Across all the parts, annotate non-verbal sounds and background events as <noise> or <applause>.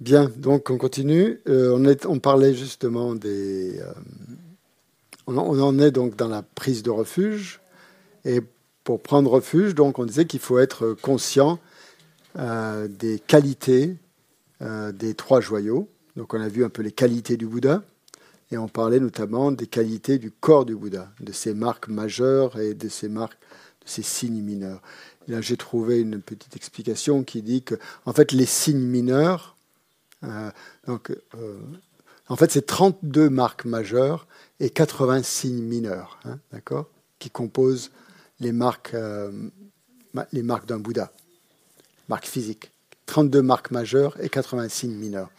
Bien, donc on continue. Euh, on, parlait justement des. Euh, on, en est donc dans la prise de refuge. Et pour prendre refuge, donc on disait qu'il faut être conscient euh, des qualités des trois joyaux. Donc on a vu un peu les qualités du Bouddha. Et on parlait notamment des qualités du corps du Bouddha, de ses marques majeures et de ses marques, de ses signes mineurs. Là, j'ai trouvé une petite explication qui dit que, en fait, les signes mineurs, donc, euh, en fait, c'est 32 marques majeures et 80 signes mineurs, hein, d'accord, qui composent les marques, euh, marques d'un Bouddha, marques physiques. 32 marques majeures et 80 signes mineurs.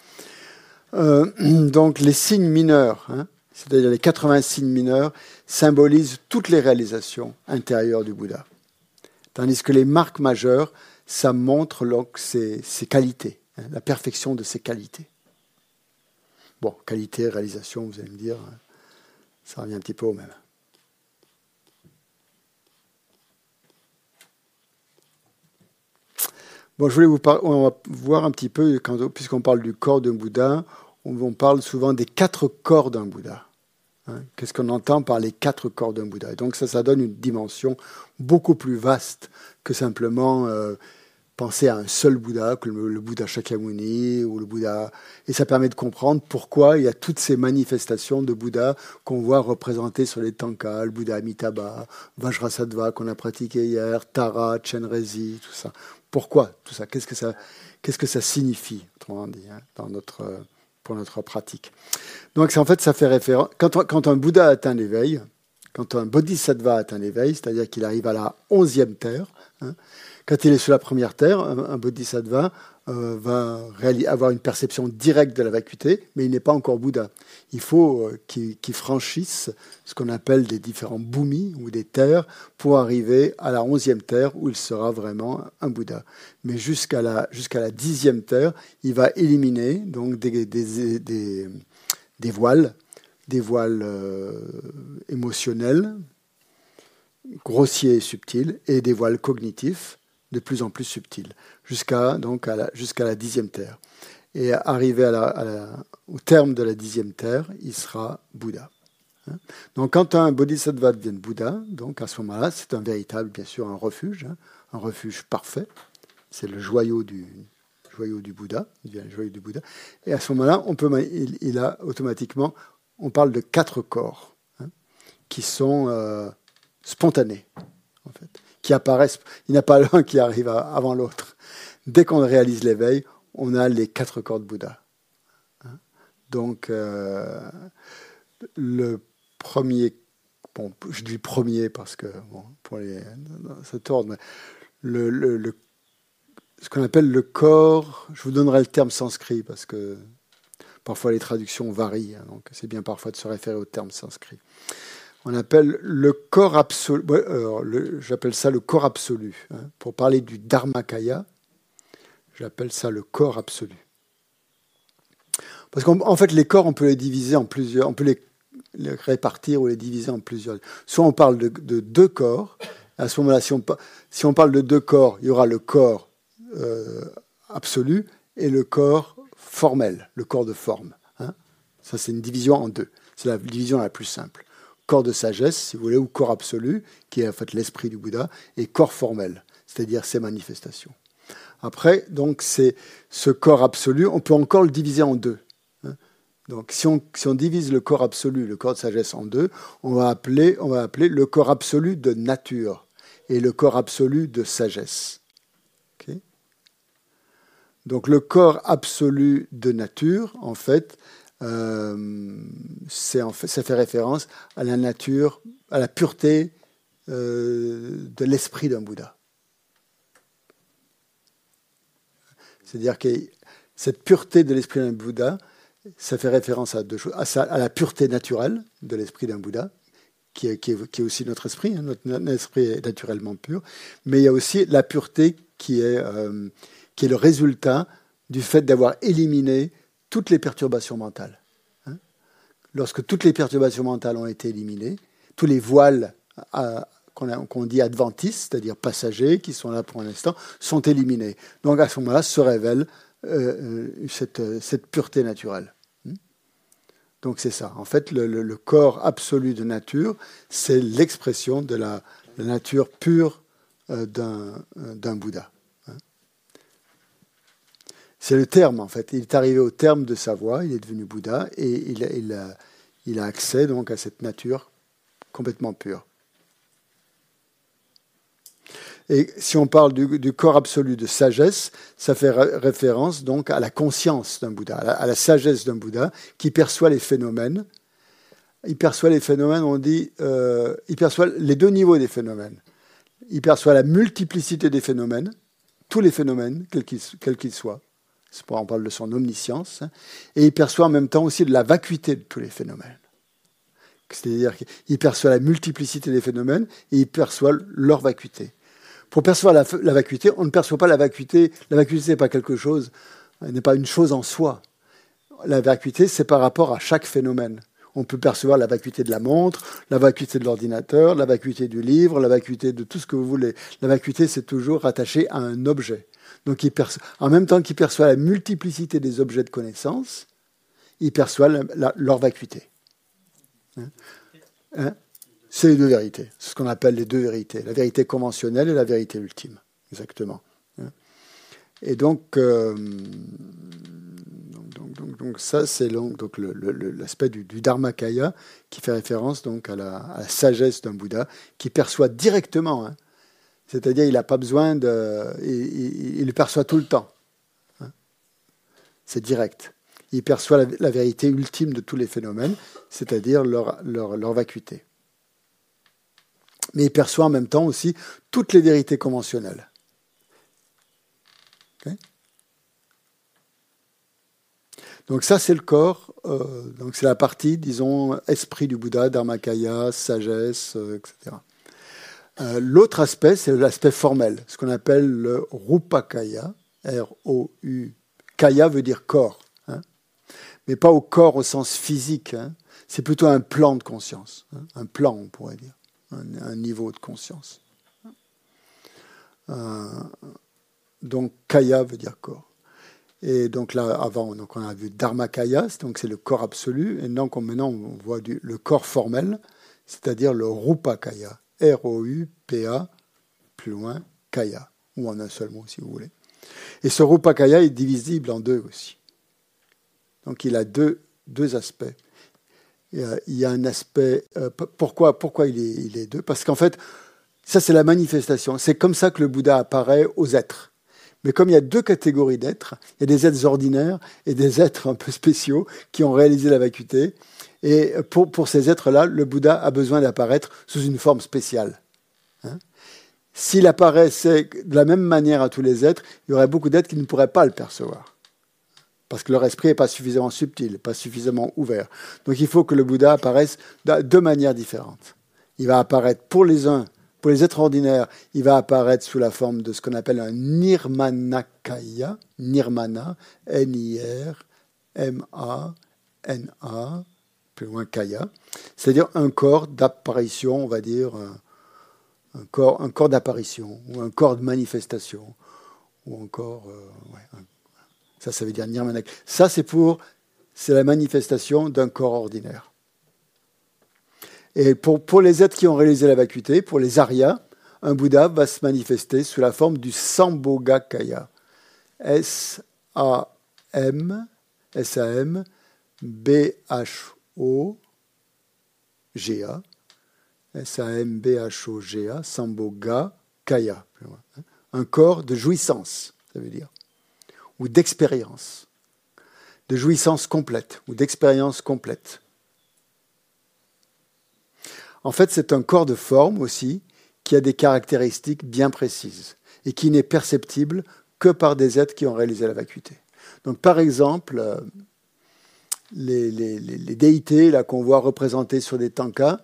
<clears throat> donc, les signes mineurs, hein, c'est-à-dire les 80 signes mineurs, symbolisent toutes les réalisations intérieures du Bouddha. Tandis que les marques majeures, ça montre donc ses qualités. Hein, la perfection de ses qualités. Bon, qualité, réalisation, vous allez me dire, hein, ça revient un petit peu au même. Bon, je voulais vous parler, on va voir un petit peu, puisqu'on parle du corps d'un Bouddha, on, parle souvent des quatre corps d'un Bouddha. Hein. Qu'est-ce qu'on entend par les quatre corps d'un Bouddha? Et donc ça, ça donne une dimension beaucoup plus vaste que simplement euh, penser à un seul Bouddha, comme le Bouddha Shakyamuni ou le Bouddha. Et ça permet de comprendre pourquoi il y a toutes ces manifestations de Bouddha qu'on voit représentées sur les tankas, le Bouddha Amitabha, Vajrasattva qu'on a pratiqué hier, Tara, Chenrezi, tout ça. Pourquoi tout ça? Qu'est-ce que ça, qu'est-ce que ça signifie, autrement dit, hein, dans notre, pour notre pratique? Donc en fait, ça fait référence. Quand, un Bouddha atteint l'éveil, quand un bodhisattva atteint l'éveil, c'est-à-dire qu'il arrive à la onzième terre, hein, quand il est sur la première terre, un, bodhisattva euh, va avoir une perception directe de la vacuité, mais il n'est pas encore Bouddha. Il faut euh, qu'il franchisse ce qu'on appelle des différents bhumis ou des terres pour arriver à la onzième terre où il sera vraiment un Bouddha. Mais jusqu'à la, la dixième terre, il va éliminer donc des, voiles, des voiles euh, émotionnels, grossiers et subtils, et des voiles cognitifs de plus en plus subtil, jusqu'à la, la dixième terre. Et arrivé à au terme de la dixième terre, il sera Bouddha. Hein. Donc quand un bodhisattva devient Bouddha, donc à ce moment-là, c'est un véritable, bien sûr, un refuge, hein, un refuge parfait. C'est le joyau du, joyau du Bouddha, il le joyau du Bouddha. Et à ce moment-là, on peut, il, a automatiquement, on parle de quatre corps hein, qui sont euh, spontanés, en fait qui apparaissent. Il n'y a pas <laughs> l'un qui arrive avant l'autre. Dès qu'on réalise l'éveil, on a les quatre corps de Bouddha. Hein? Donc, euh, le premier, bon, je dis premier parce que, bon, pour les, cet ordre, mais le, le, ce qu'on appelle le corps, je vous donnerai le terme sanskrit parce que parfois les traductions varient, hein, donc c'est bien parfois de se référer au terme sanskrit on appelle absolu. J'appelle ça le corps absolu. Hein. Pour parler du Dharmakaya, j'appelle ça le corps absolu. Parce qu'en fait, les corps, on peut les diviser en plusieurs, on peut les, répartir ou les diviser en plusieurs. Soit on parle de, deux corps. À ce moment-là, si on, si on, parle de deux corps, il y aura le corps euh, absolu et le corps formel, le corps de forme. Hein. Ça, c'est une division en deux. C'est la division la plus simple corps de sagesse, si vous voulez, ou corps absolu, qui est en fait l'esprit du Bouddha, et corps formel, c'est-à-dire ses manifestations. Après, donc, c'est ce corps absolu, on peut encore le diviser en deux. Hein. Donc, si on, divise le corps absolu, le corps de sagesse en deux, on va appeler, on va appeler le corps absolu de nature et le corps absolu de sagesse. Donc, le corps absolu de nature, en fait, euh, en fait, ça fait référence à la nature, à la pureté euh, de l'esprit d'un Bouddha. C'est-à-dire que cette pureté de l'esprit d'un Bouddha, ça fait référence à deux choses, à, la pureté naturelle de l'esprit d'un Bouddha, qui est, aussi notre esprit, hein, notre, esprit est naturellement pur, mais il y a aussi la pureté qui est, euh, qui est le résultat du fait d'avoir éliminé toutes les perturbations mentales. Hein. Lorsque toutes les perturbations mentales ont été éliminées, tous les voiles qu'on dit adventistes, c'est-à-dire passagers, qui sont là pour un instant, sont éliminés. Donc à ce moment-là se révèle cette, pureté naturelle. Hmm? Donc c'est ça. En fait, le, corps absolu de nature, c'est l'expression de la, nature pure d'un Bouddha. C'est le terme, en fait. Il est arrivé au terme de sa voie, il est devenu Bouddha, et il, il, a, il a accès donc à cette nature complètement pure. Et si on parle du, corps absolu de sagesse, ça fait référence donc à la conscience d'un Bouddha, à la, sagesse d'un Bouddha qui perçoit les phénomènes. Il perçoit les phénomènes, on dit, euh, il perçoit les deux niveaux des phénomènes. Il perçoit la multiplicité des phénomènes, tous les phénomènes, quels qu'ils soient. On parle de son omniscience. Hein. et il perçoit en même temps aussi de la vacuité de tous les phénomènes. C'est-à-dire qu'il perçoit la multiplicité des phénomènes et il perçoit leur vacuité. Pour percevoir la, vacuité, on ne perçoit pas la vacuité. La vacuité n'est pas quelque chose, n'est pas une chose en soi. La vacuité, c'est par rapport à chaque phénomène. On peut percevoir la vacuité de la montre, la vacuité de l'ordinateur, la vacuité du livre, la vacuité de tout ce que vous voulez. La vacuité, c'est toujours rattaché à un objet. Donc, en même temps qu'il perçoit la multiplicité des objets de connaissance, il perçoit leur vacuité. Hein, hein? C'est les deux vérités. C'est ce qu'on appelle les deux vérités. La vérité conventionnelle et la vérité ultime. Exactement. Hein? Et donc, euh, donc, ça, c'est donc l'aspect du, du Dharmakaya qui fait référence donc à la, sagesse d'un Bouddha qui perçoit directement. C'est-à-dire, il n'a pas besoin de. Il, le perçoit tout le temps. Hein. C'est direct. Il perçoit la, vérité ultime de tous les phénomènes, c'est-à-dire leur, leur, leur vacuité mais il perçoit en même temps aussi toutes les vérités conventionnelles. donc ça, c'est le corps, euh, donc c'est la partie, disons, esprit du Bouddha, Dharmakaya, sagesse, euh, etc. Euh, l'autre aspect, c'est l'aspect formel, ce qu'on appelle le Rupakaya, R-O-U. Kaya veut dire corps, hein. mais pas au corps au sens physique, hein. c'est plutôt un plan de conscience, hein. un plan, on pourrait dire un, niveau de conscience. Euh, donc kaya veut dire corps. Et donc là, avant, donc on a vu dharmakaya, donc c'est le corps absolu. Et donc maintenant, on voit le corps formel, c'est-à-dire le rupakaya. R-O-U-P-A, plus loin, kaya. Ou en un seul mot, si vous voulez. Et ce rupakaya est divisible en deux aussi. Donc il a deux, deux aspects il y a un aspect. Euh, pourquoi, pourquoi il, est, il est deux? Parce qu'en fait, ça, c'est la manifestation. C'est comme ça que le Bouddha apparaît aux êtres. Mais comme il y a deux catégories d'êtres, il y a des êtres ordinaires et des êtres un peu spéciaux qui ont réalisé la vacuité. Et pour, ces êtres-là, le Bouddha a besoin d'apparaître sous une forme spéciale. Hein S'il apparaissait de la même manière à tous les êtres, il y aurait beaucoup d'êtres qui ne pourraient pas le percevoir parce que leur esprit n'est pas suffisamment subtil, pas suffisamment ouvert. Donc il faut que le Bouddha apparaisse de deux manières différentes. Il va apparaître pour les uns, pour les êtres ordinaires, il va apparaître sous la forme de ce qu'on appelle un nirmanakaya, nirmana, N-I-R-M-A-N-A, plus loin kaya, c'est-à-dire un corps d'apparition, on va dire, un corps, un corps d'apparition, ou un corps de manifestation, ou encore euh, ça, ça veut dire nirmanak. Ça, c'est pour, c'est la manifestation d'un corps ordinaire. Et pour, les êtres qui ont réalisé la vacuité, pour les Aryas, un Bouddha va se manifester sous la forme du Sambhogakaya. S-A-M, S-A-M, B-H-O-G-A. S-A-M-B-H-O-G-A, Sambhoga Kaya. Un corps de jouissance, ça veut dire ou d'expérience, de jouissance complète ou d'expérience complète. En fait, c'est un corps de forme aussi qui a des caractéristiques bien précises et qui n'est perceptible que par des êtres qui ont réalisé la vacuité. Donc, par exemple, les, déités là qu'on voit représentées sur des tankas,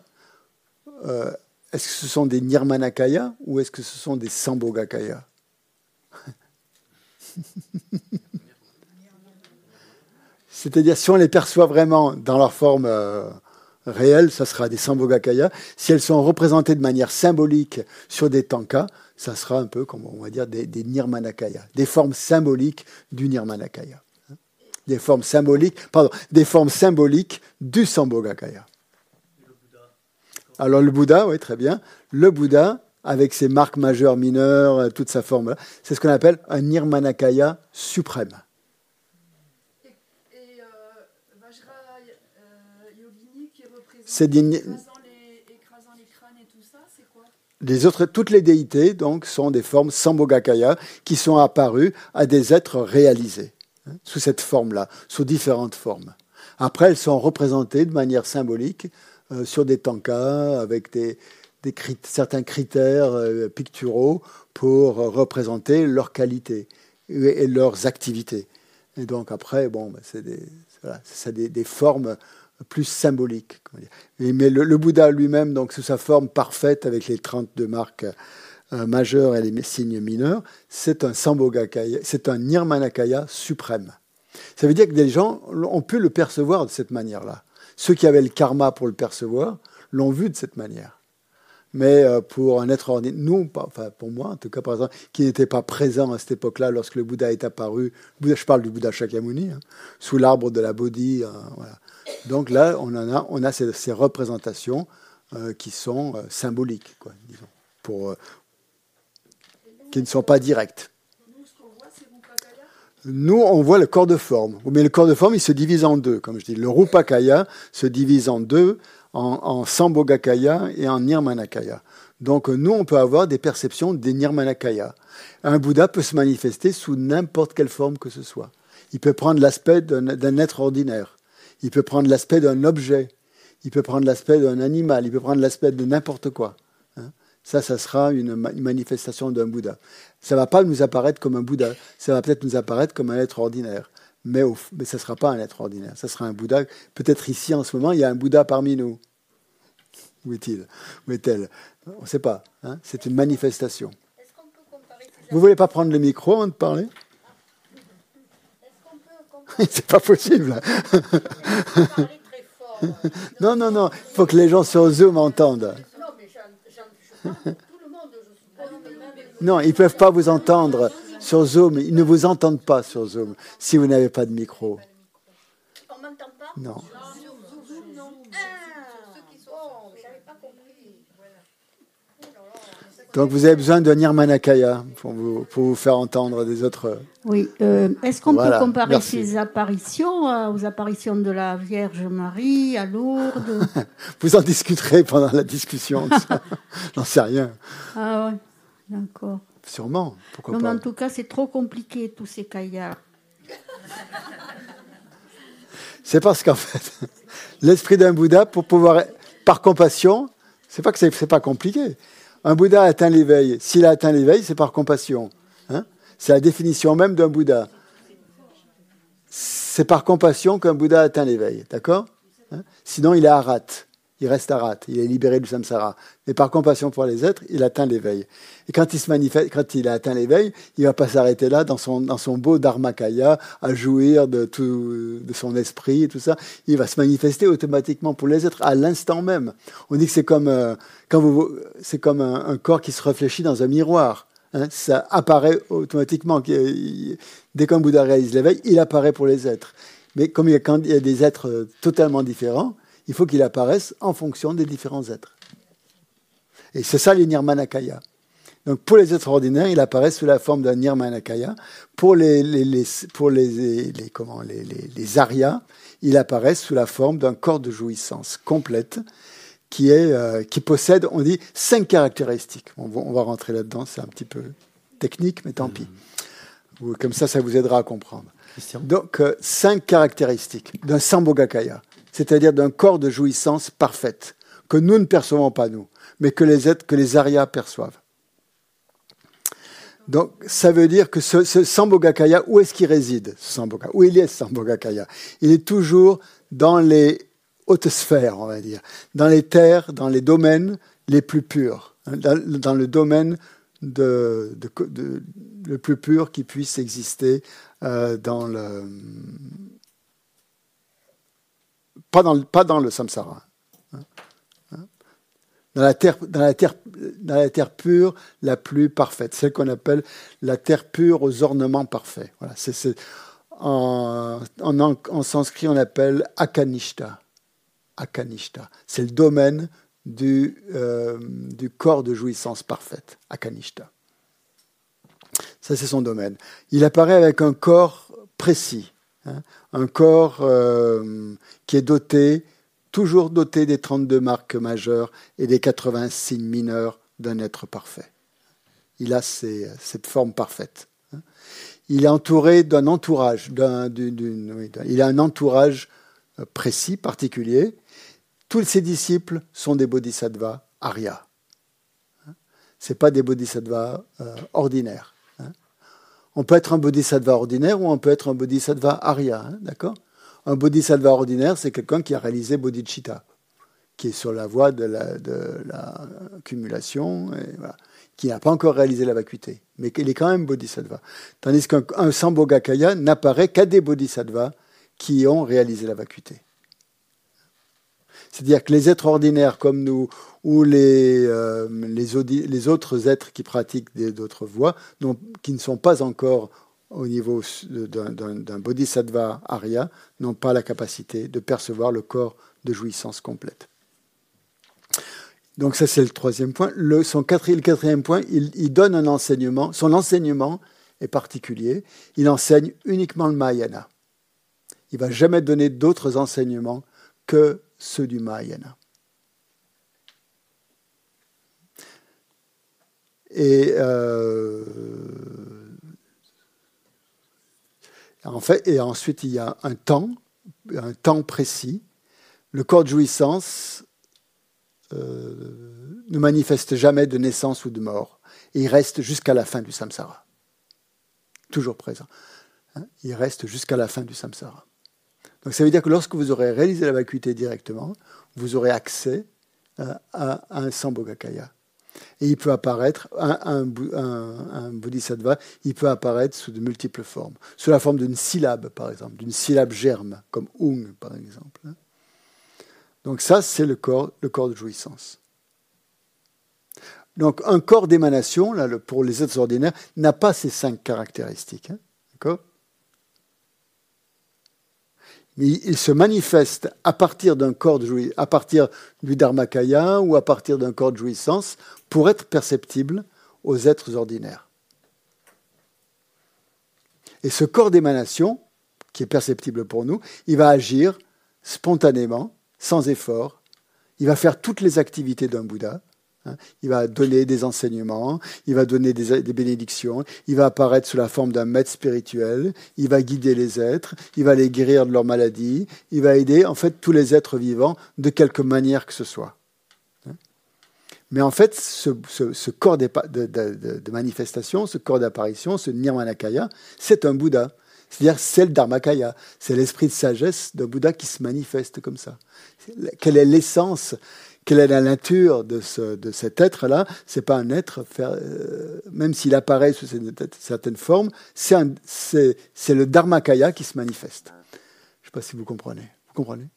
euh, est-ce que ce sont des Nirmanakaya ou est-ce que ce sont des Sambhogakaya <laughs> C'est-à-dire si on les perçoit vraiment dans leur forme, euh, réelles, ça sera des Sambhogakaya. Si elles sont représentées de manière symbolique sur des tankas, ça sera un peu, comme on va dire, des, des Nirmanakaya, des formes symboliques du Nirmanakaya. Des formes symboliques, pardon, des formes symboliques du Sambhogakaya. Alors le Bouddha, oui, très bien. Le Bouddha, avec ses marques majeures, mineures, toute sa forme, c'est ce qu'on appelle un Nirmanakaya suprême. c'est les, les autres, toutes les déités donc sont des formes Sambhogakaya qui sont apparues à des êtres réalisés hein, sous cette forme-là, sous différentes formes. Après, elles sont représentées de manière symbolique euh, sur des tankas avec des, certains critères euh, picturaux pour représenter leur qualité et, leurs activités. Et donc après, bon, ben, c'est des, formes plus symbolique. Mais le, Bouddha lui-même, donc sous sa forme parfaite avec les 32 marques euh, majeures et les signes mineurs, c'est un Sambhogakaya, c'est un Nirmanakaya suprême. Ça veut dire que des gens ont pu le percevoir de cette manière-là. Ceux qui avaient le karma pour le percevoir l'ont vu de cette manière. Mais euh, pour un être ordinaire, nous, enfin pour moi en tout cas par exemple, qui n'était pas présent à cette époque-là lorsque le Bouddha est apparu, je parle du Bouddha Shakyamuni, hein, sous l'arbre de la Bodhi, euh. Donc là, on, en a, on a ces, représentations qui sont symboliques, quoi, disons, pour, qui ne sont pas directes. Nous, on voit le corps de forme. Mais le corps de forme, il se divise en deux, comme je dis. Le Rupakaya se divise en deux, en, en Sambhogakaya et en Nirmanakaya. Donc nous, on peut avoir des perceptions des Nirmanakaya. Un Bouddha peut se manifester sous n'importe quelle forme que ce soit. Il peut prendre l'aspect d'un être ordinaire. Il peut prendre l'aspect d'un objet, il peut prendre l'aspect d'un animal, il peut prendre l'aspect de n'importe quoi. Ça, ça sera une, manifestation d'un Bouddha. Ça ne va pas nous apparaître comme un Bouddha, ça va peut-être nous apparaître comme un être ordinaire. Mais, mais ça ne sera pas un être ordinaire, ça sera un Bouddha. Peut-être ici, en ce moment, il y a un Bouddha parmi nous. Où est-il? Où est-elle? On ne sait pas. Hein. C'est une manifestation. Vous ne voulez pas prendre le micro avant de parler? <laughs> C'est pas possible. non, non, non. Il faut que les gens sur Zoom entendent. Non, ils ne peuvent pas vous entendre sur Zoom. Ils ne vous entendent pas sur Zoom si vous n'avez pas de micro. On m'entend pas? Non. Donc vous avez besoin de Nirmanakaya pour vous, pour vous faire entendre des autres. Oui. Euh, est-ce qu'on peut comparer ces apparitions euh, aux apparitions de la Vierge Marie à Lourdes <laughs> Vous en discuterez pendant la discussion. <laughs> J'en sais rien. Ah ouais, d'accord. Sûrement. Pourquoi non, pas mais en tout cas, c'est trop compliqué tous ces caillards. C'est parce qu'en fait, <laughs> l'esprit d'un Bouddha, pour pouvoir, par compassion, c'est pas que c'est pas compliqué un Bouddha atteint l'éveil. S'il a atteint l'éveil, c'est par compassion. Hein. c'est la définition même d'un Bouddha. C'est par compassion qu'un Bouddha atteint l'éveil. D'accord hein. Sinon, il est arat. Il reste arat. Il est libéré du samsara. Mais par compassion pour les êtres, il atteint l'éveil. Et quand il a atteint l'éveil, il va pas s'arrêter là dans son, beau dharmakaya, à jouir de tout, de son esprit et tout ça. Il va se manifester automatiquement pour les êtres à l'instant même. On dit que c'est comme, euh, quand vous, c'est comme un, corps qui se réfléchit dans un miroir. Hein. ça apparaît automatiquement. Dès qu'un Bouddha réalise l'éveil, il apparaît pour les êtres. Mais comme il y a, quand il y a des êtres euh, totalement différents, il faut qu'il apparaisse en fonction des différents êtres. Et c'est ça les Nirmanakaya. Donc pour les êtres ordinaires, il apparaît sous la forme d'un Nirmanakaya. Pour les, les, pour les, les comment, les, les, Aryas, il apparaît sous la forme d'un corps de jouissance complète qui, est, euh, qui possède, on dit, cinq caractéristiques. On va, on va rentrer là-dedans, c'est un petit peu technique, mais tant pis. Comme ça, ça vous aidera à comprendre. Donc, euh, cinq caractéristiques d'un Sambhogakaya, c'est-à-dire d'un corps de jouissance parfaite, que nous ne percevons pas nous mais que les êtres, que les Aryas perçoivent. Donc, ça veut dire que ce, ce Sambhogakaya, où est-ce qu'il réside, ce Où il est, ce Sambhogakaya? Il est toujours dans les hautes sphères, on va dire, dans les terres, dans les domaines les plus purs, hein, dans, le domaine le plus pur qui puisse exister euh, dans le... Pas dans, le samsara, Hein, hein. Dans la, terre, pure, la plus parfaite, celle qu'on appelle la terre pure aux ornements parfaits. Voilà, c'est, en, sanskrit, on appelle Akanishta. C'est le domaine du, euh, du corps de jouissance parfaite, Akanishta. Ça, c'est son domaine. Il apparaît avec un corps précis, hein, un corps euh, qui est doté, toujours doté des 32 marques majeures et des 80 signes mineurs d'un être parfait. Il a cette forme parfaite. Il est entouré d'un entourage, il a un entourage précis, particulier. Tous ses disciples sont des bodhisattvas arya. Ce pas des bodhisattvas euh, ordinaires. On peut être un bodhisattva ordinaire ou on peut être un bodhisattva arya, hein, d'accord? Un bodhisattva ordinaire, c'est quelqu'un qui a réalisé bodhicitta, qui est sur la voie de la, qui n'a pas encore réalisé la vacuité, mais il est quand même bodhisattva. Tandis qu'un sambhogakaya n'apparaît qu'à des bodhisattvas qui ont réalisé la vacuité. C'est-à-dire que les êtres ordinaires comme nous ou les, euh, autres êtres qui pratiquent d'autres voies, qui ne sont pas encore au niveau d'un bodhisattva arya, n'ont pas la capacité de percevoir le corps de jouissance complète. Donc ça c'est le troisième point. Le, quatrième, point, il, il, donne un enseignement. Son enseignement est particulier. Il enseigne uniquement le Mahayana. Il va jamais donner d'autres enseignements que ceux du Mahayana. Et euh, et ensuite il y a un temps, un temps précis. Le corps de jouissance euh, ne manifeste jamais de naissance ou de mort. Et il reste jusqu'à la fin du samsara. Toujours présent. Hein. il reste jusqu'à la fin du samsara. Donc ça veut dire que lorsque vous aurez réalisé la vacuité directement, vous aurez accès euh, à, un Sambhogakaya. Et il peut apparaître, un, bodhisattva, il peut apparaître sous de multiples formes. Sous la forme d'une syllabe, par exemple, d'une syllabe germe, comme ung, par exemple. Hein. Donc ça, c'est le corps, le corps de jouissance. Donc un corps d'émanation, pour les êtres ordinaires, n'a pas ces cinq caractéristiques. Hein. D'accord? Mais il se manifeste à partir d'un corps de à partir du dharmakaya ou à partir d'un corps de jouissance pour être perceptible aux êtres ordinaires. Et ce corps d'émanation, qui est perceptible pour nous, il va agir spontanément, sans effort. Il va faire toutes les activités d'un Bouddha. Il va donner des enseignements, il va donner des, bénédictions, il va apparaître sous la forme d'un maître spirituel, il va guider les êtres, il va les guérir de leurs maladies, il va aider en fait tous les êtres vivants de quelque manière que ce soit. Mais en fait, ce, corps de, de, manifestation, ce corps d'apparition, ce Nirmanakaya, c'est un Bouddha. C'est-à-dire, c'est le Dharmakaya, c'est l'esprit de sagesse d'un Bouddha qui se manifeste comme ça. Quelle est l'essence quelle est la nature de, ce, de cet être-là? C'est pas un être, euh, même s'il apparaît sous certaines formes, c'est le Dharmakaya qui se manifeste. Je ne sais pas si vous comprenez. Vous comprenez?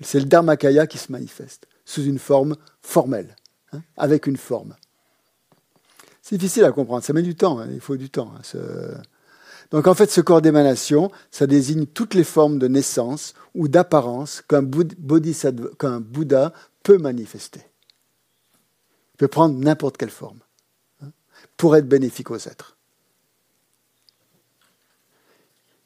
C'est le Dharmakaya qui se manifeste sous une forme formelle, hein, avec une forme. C'est difficile à comprendre, ça met du temps, hein, il faut du temps. Hein, Donc en fait, ce corps d'émanation, ça désigne toutes les formes de naissance ou d'apparence qu'un Bouddha peut manifester. Il peut prendre n'importe quelle forme hein, pour être bénéfique aux êtres.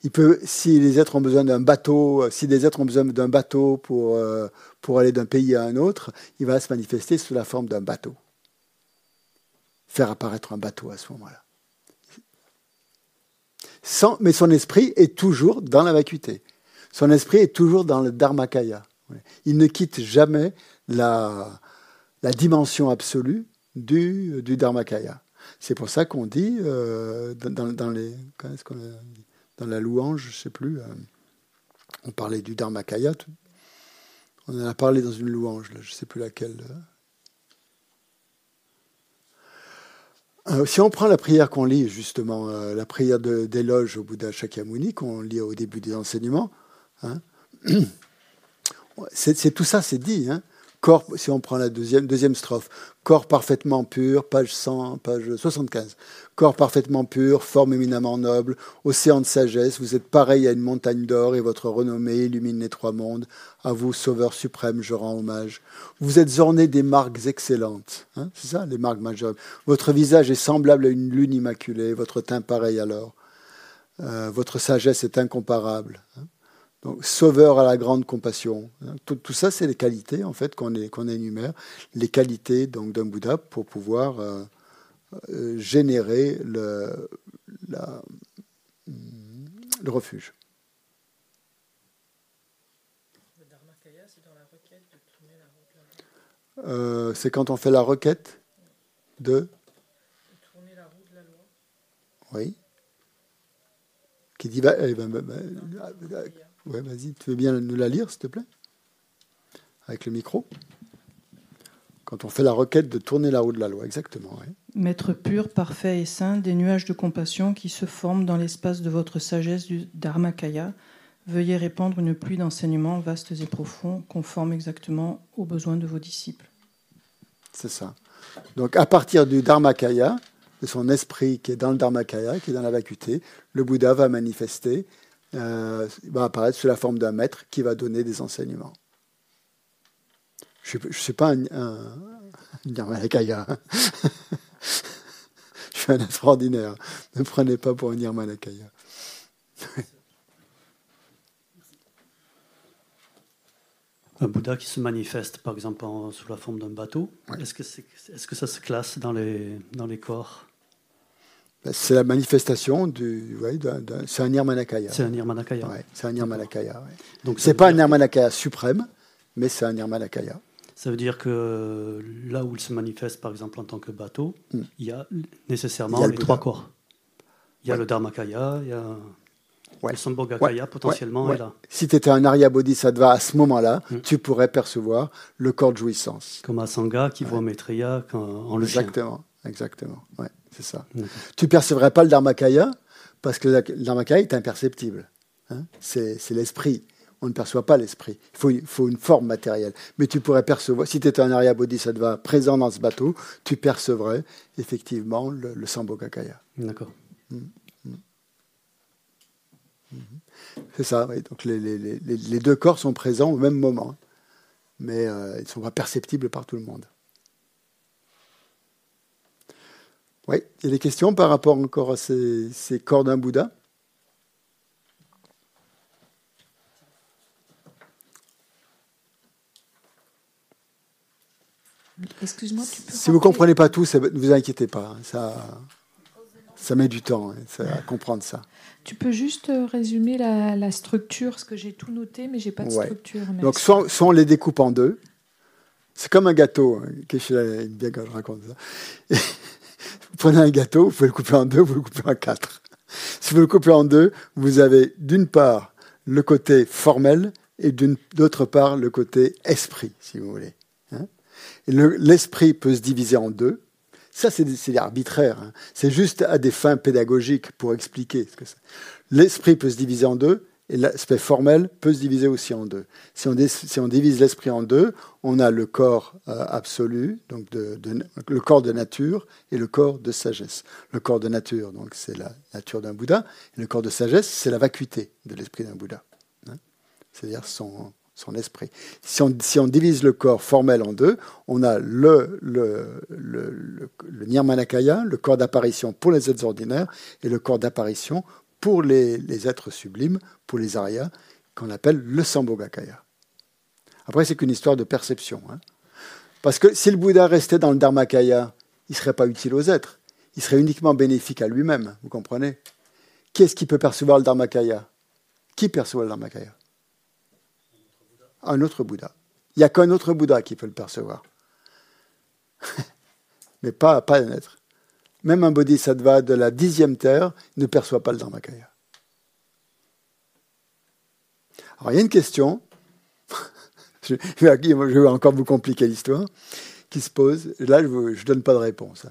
Il peut, si les êtres ont besoin d'un bateau, si des êtres ont besoin d'un bateau pour, euh, pour aller d'un pays à un autre, il va se manifester sous la forme d'un bateau. Faire apparaître un bateau à ce moment-là. mais son esprit est toujours dans la vacuité. Son esprit est toujours dans le dharmakaya. Il ne quitte jamais la, la dimension absolue du, du Dharmakaya. C'est pour ça qu'on dit euh, dans, dans, les, dans la louange, je ne sais plus, euh, on parlait du Dharmakaya, on en a parlé dans une louange, je ne sais plus laquelle. Euh, si on prend la prière qu'on lit, justement, la prière d'éloge au Bouddha Shakyamuni, qu'on lit au début des enseignements, hein, <clears throat> c'est tout ça, c'est dit. Hein corps, si on prend la deuxième, deuxième strophe, corps parfaitement pur, page 100, page 75. Corps parfaitement pur, forme éminemment noble, océan de sagesse, vous êtes pareil à une montagne d'or et votre renommée illumine les trois mondes. À vous, Sauveur suprême, je rends hommage. Vous êtes orné des marques excellentes. Hein, c'est ça, les marques majeures. Votre visage est semblable à une lune immaculée, votre teint pareil alors. Euh, votre sagesse est incomparable. Hein. Donc, sauveur à la grande compassion. Tout, ça, c'est les qualités en fait qu'on qu'on énumère, les qualités donc d'un Bouddha pour pouvoir euh, euh, générer le, le refuge. Le Dharmakaya, c'est dans la requête de tourner la route de la loi. Euh, c'est quand on fait la requête de, de tourner la roue de la loi. Oui. Qui dit bah, eh ben, bah, bah, Ouais, vas-y, tu veux bien nous la lire, s'il te plaît? Avec le micro Quand on fait la requête de tourner la roue de la loi, exactement. Maître pur, parfait et saint, des nuages de compassion qui se forment dans l'espace de votre sagesse du Dharmakaya, veuillez répandre une pluie d'enseignements vastes et profonds, conformes exactement aux besoins de vos disciples. C'est ça. Donc à partir du Dharmakaya, de son esprit qui est dans le Dharmakaya, qui est dans la vacuité, le Bouddha va manifester euh, va apparaître sous la forme d'un maître qui va donner des enseignements. Je ne suis pas un, un, Nirmanakaya. <laughs> je suis un extraordinaire. Ne prenez pas pour un Nirmanakaya. <laughs> un Bouddha qui se manifeste, par exemple, sous la forme d'un bateau, est-ce que, est, que, ça se classe dans les, dans les corps? C'est la manifestation du. Ouais, c'est un Nirmanakaya. C'est un Nirmanakaya. Ouais, c'est un Nirmanakaya. Ouais. Donc c'est pas un Nirmanakaya suprême, mais c'est un Nirmanakaya. Ça veut dire que là où il se manifeste, par exemple, en tant que bateau, hmm. il y a nécessairement les trois corps. Il y a le Dharmakaya, il y a le Sambhogakaya potentiellement est là. Si tu étais un Arya Bodhisattva à ce moment-là, hmm. tu pourrais percevoir le corps de jouissance. Comme un Sangha qui voit Maitreya en le Exactement, exactement. Ouais. C'est ça. Tu percevrais pas le Dharmakaya parce que le Dharmakaya est imperceptible. Hein. c'est l'esprit. On ne perçoit pas l'esprit. Il faut, faut, une forme matérielle. Mais tu pourrais percevoir, si tu étais un Arya Bodhisattva présent dans ce bateau, tu percevrais effectivement le, le Sambhogakaya. D'accord. Mmh, mmh. Mmh. C'est ça, oui. Donc les, les, les, les, deux corps sont présents au même moment, mais euh, ils ne sont pas perceptibles par tout le monde. Oui, il y a des questions par rapport encore à ces, corps d'un Bouddha Excuse-moi, Si vous ne comprenez pas tout, ne vous inquiétez pas. Hein, ça, ça met du temps hein, à comprendre ça. Tu peux juste euh, résumer la, structure, parce que j'ai tout noté, mais j'ai pas de structure. Donc, soit, on les découpe en deux. C'est comme un gâteau. Hein, que je, bien quand je raconte ça. <laughs> Vous prenez un gâteau, vous pouvez le couper en deux, vous le coupez en quatre. Si vous le coupez en deux, vous avez d'une part le côté formel et d'autre part le côté esprit, si vous voulez. Hein. L'esprit peut se diviser en deux. Ça, c'est arbitraire. Hein. C'est juste à des fins pédagogiques pour expliquer ce que c'est. L'esprit peut se diviser en deux l'aspect formel peut se diviser aussi en deux. Si on, divise l'esprit en deux, on a le corps euh, absolu, donc le corps de nature et le corps de sagesse. Le corps de nature, donc c'est la nature d'un Bouddha, et le corps de sagesse, c'est la vacuité de l'esprit d'un Bouddha. Hein. C'est-à-dire son, esprit. Si on, divise le corps formel en deux, on a le, le, le, le, le nirmanakaya, le corps d'apparition pour les êtres ordinaires, et le corps d'apparition pour les, êtres sublimes, pour les arias, qu'on appelle le Sambhogakaya. Après, c'est qu'une histoire de perception. Hein. Parce que si le Bouddha restait dans le Dharmakaya, il ne serait pas utile aux êtres. Il serait uniquement bénéfique à lui-même, vous comprenez? Qui est-ce qui peut percevoir le Dharmakaya? Qui perçoit le Dharmakaya? Un autre Bouddha. Il n'y a qu'un autre Bouddha qui peut le percevoir. <laughs> Mais pas un être même un bodhisattva de la dixième terre ne perçoit pas le Dharmakaya. Alors il y a une question, <laughs> je vais encore vous compliquer l'histoire, qui se pose, là je ne donne pas de réponse.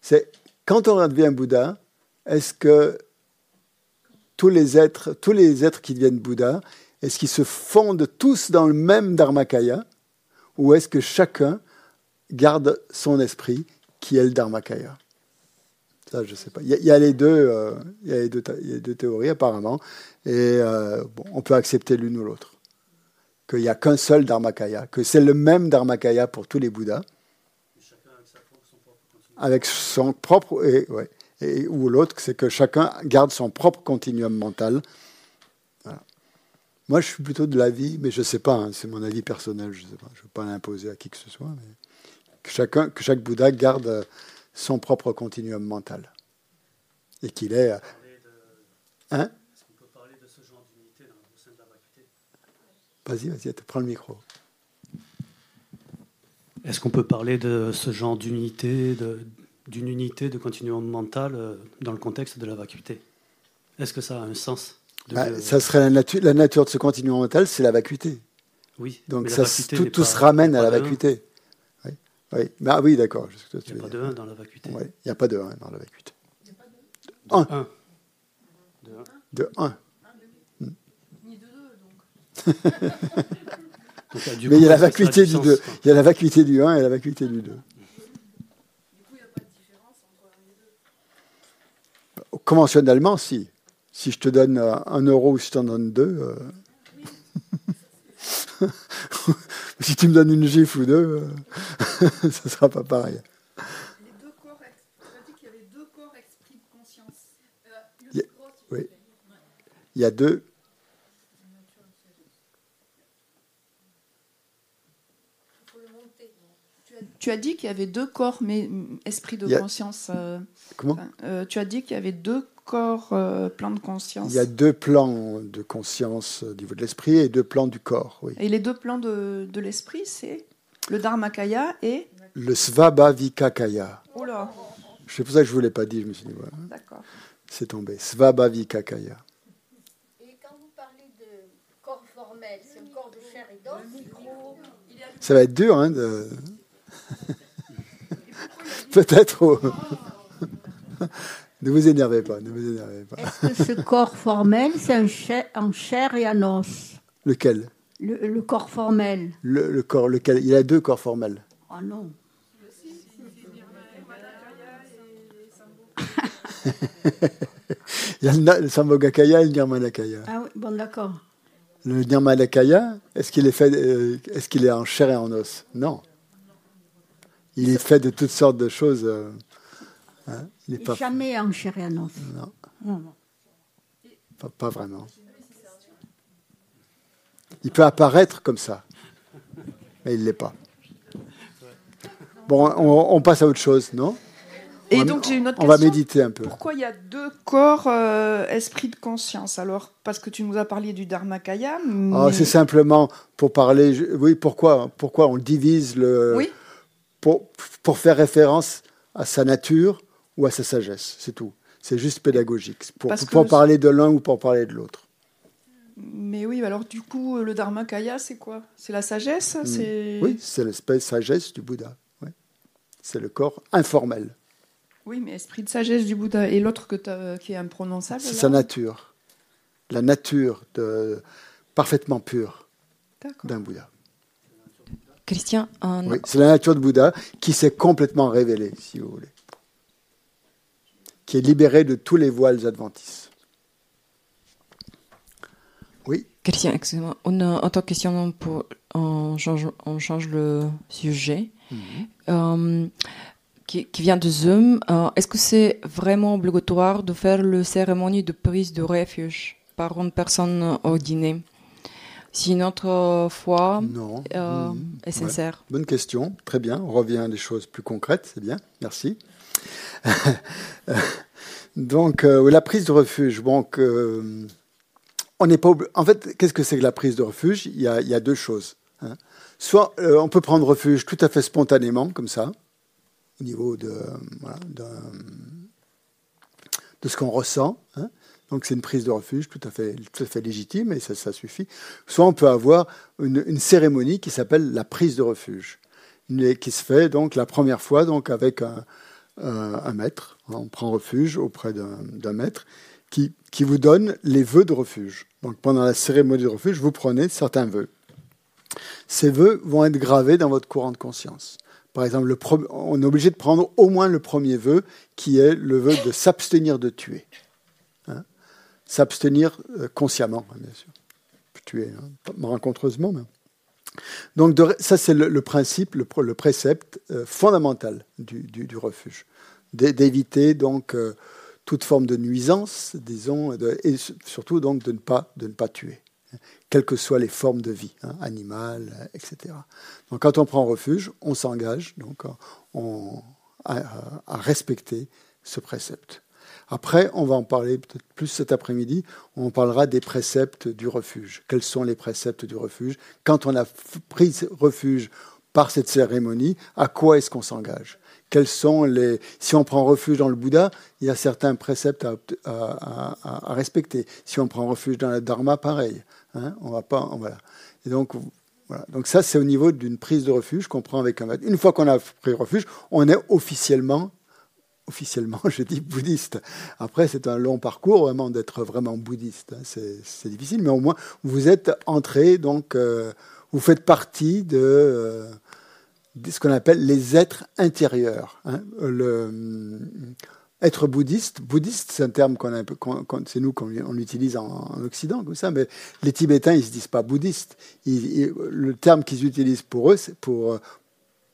C'est quand on devient Bouddha, est-ce que tous les êtres, tous les êtres qui deviennent Bouddha, est-ce qu'ils se fondent tous dans le même Dharmakaya ou est-ce que chacun garde son esprit, qui est le Dharmakaya? Je sais pas. Il y, a, les deux, euh, il y a les deux, théories apparemment, et euh, bon, on peut accepter l'une ou l'autre. Qu'il n'y a qu'un seul Dharmakaya, que c'est le même Dharmakaya pour tous les Bouddhas, avec son propre, et, ouais, et, ou l'autre, c'est que chacun garde son propre continuum mental. Moi, je suis plutôt de l'avis, mais je ne sais pas, hein, c'est mon avis personnel, je ne veux pas l'imposer à qui que ce soit, mais que, chacun, que chaque Bouddha garde son propre continuum mental. Et qu'il est. Euh, hein? Est-ce qu'on peut parler de ce genre d'unité au sein de la vacuité? Vas-y, vas-y, prends le micro. Est-ce qu'on peut parler de ce genre d'unité, d'une unité de continuum mental euh, dans le contexte de la vacuité? Est-ce que ça a un sens bah, Ça serait la, nature, la nature de ce continuum mental, c'est la vacuité. Oui. Donc ça, tout, tout se ramène à la vacuité. Oui, ah oui d'accord. Il n'y a pas de 1 dans la vacuité. Oui, il n'y a pas de 1 dans la vacuité. 1. De 1. Ni de 2, donc. <laughs> Mais il y a la vacuité du 2. Il y a la vacuité du 1 et la vacuité du 2. Du coup, il n'y a pas de différence entre 1 et 2 Conventionnellement, si. Si je te donne 1 euro ou si je t'en donne 2, euh... <laughs> si tu me donnes une gifle ou deux, euh, <laughs> ça ne sera pas pareil. Les deux corps, tu as dit qu'il y avait deux corps esprit de conscience. Euh, oui. Il y a deux. Tu as dit qu'il y avait deux corps, mais esprit de conscience. Euh, Comment? Tu as dit qu'il y avait deux corps, euh, plan de conscience Il y a deux plans de conscience au niveau de l'esprit et deux plans du corps. Oui. Et les deux plans de, de l'esprit, c'est le Dharmakaya et Le Svabhavikakaya. Oh là C'est pour ça que je ne vous l'ai pas dit, je me suis dit, voilà. D'accord. C'est tombé. Svabhavikakaya. Et quand vous parlez de corps formel, c'est le corps de chair et d'os Ça va être dur, hein de... <laughs> Peut-être. <laughs> Ne vous énervez pas, ne vous énervez pas. Est-ce que ce corps formel, c'est en chair et en os Lequel? Le, corps formel. Le, corps, lequel? Il a deux corps formels. Oh non. <laughs> Il y a le Sambhogakaya et le Nirmanakaya. Ah oui, bon d'accord. Le Nirmanakaya, est-ce qu'il est fait, euh, est-ce qu'il est en chair et en os? Non. Il est fait de toutes sortes de choses. Euh, Hein, il n'est pas... Jamais en chair et en os. Non. Pas, vraiment. Il peut apparaître comme ça, mais il ne l'est pas. Bon, on, passe à autre chose, non et donc j'ai une autre on va méditer un peu. Pourquoi il y a deux corps, euh, esprit de conscience? Alors, parce que tu nous as parlé du Dharmakaya. Ah, mais... c'est simplement pour parler. Oui, pourquoi, pourquoi on divise le. Oui. Pour, pour faire référence à sa nature ou à sa sagesse, c'est tout. C'est juste pédagogique, pour, pour parler de l'un ou pour parler de l'autre. Mais oui, alors du coup, le Dharmakaya, c'est quoi? C'est la sagesse mm. Oui, c'est l'espèce sagesse du Bouddha. C'est le corps informel. Oui, mais esprit de sagesse du Bouddha. Et l'autre que qui est imprononçable C'est sa nature. La nature de, parfaitement pure d'un Bouddha. Christian, oui, c'est la nature de Bouddha qui s'est complètement révélée, si vous voulez qui est libéré de tous les voiles adventistes. Oui. Christian, excusez-moi. A autre question pour on change, on change le sujet. Mhm. Euh, qui, vient de Zoom. Euh, est-ce que c'est vraiment obligatoire de faire la cérémonie de prise de refuge par une personne ordinée si notre foi euh, mhm. est sincère Bonne question, très bien. On revient à des choses plus concrètes, c'est bien, merci. <laughs> donc, euh, la prise de refuge. Donc, euh, on n'est pas. En fait, qu'est-ce que c'est que la prise de refuge? Il y, a, deux choses. Hein. Soit euh, on peut prendre refuge tout à fait spontanément, comme ça, au niveau de, de, ce qu'on ressent. Hein. Donc c'est une prise de refuge tout à fait, tout à fait légitime et ça, suffit. Soit on peut avoir une, une cérémonie qui s'appelle la prise de refuge, qui se fait donc la première fois donc avec un, euh, un maître. On prend refuge auprès d'un maître qui, qui vous donne les vœux de refuge. Donc pendant la cérémonie de refuge, vous prenez certains vœux. ces vœux vont être gravés dans votre courant de conscience. Par exemple, on est obligé de prendre au moins le premier vœu, qui est le vœu de s'abstenir de tuer. Hein. s'abstenir euh, consciemment, hein, bien sûr. Tuer, hein, rencontreusement. Mais... Donc ça, c'est le, principe, le, précepte euh, fondamental du, refuge. D'éviter donc euh, toute forme de nuisance, disons, et surtout donc de ne pas, de ne pas tuer quelles que soient les formes de vie, hein, animales, etc. Donc quand on prend refuge, on s'engage donc à, respecter ce précepte. Après, on va en parler peut-être plus cet après-midi. On parlera des préceptes du refuge. Quels sont les préceptes du refuge? Quand on a pris refuge par cette cérémonie, à quoi est-ce qu'on s'engage? Quels sont les Si on prend refuge dans le Bouddha, il y a certains préceptes à, respecter. Si on prend refuge dans le Dharma, pareil. Hein, on va pas, voilà. Et donc, voilà. Donc ça, c'est au niveau d'une prise de refuge qu'on prend avec un maître. Une fois qu'on a pris refuge, on est officiellement, officiellement, <laughs> je dis bouddhiste. Après, c'est un long parcours vraiment d'être vraiment bouddhiste. Hein. C'est difficile, mais au moins vous êtes entré, donc euh, vous faites partie de, de ce qu'on appelle les êtres intérieurs. Hein. Le, être bouddhiste, bouddhiste, c'est un terme qu'on a, c'est nous qu'on on l'utilise en, Occident comme ça, mais les Tibétains ils se disent pas bouddhistes. le terme qu'ils utilisent pour eux, pour,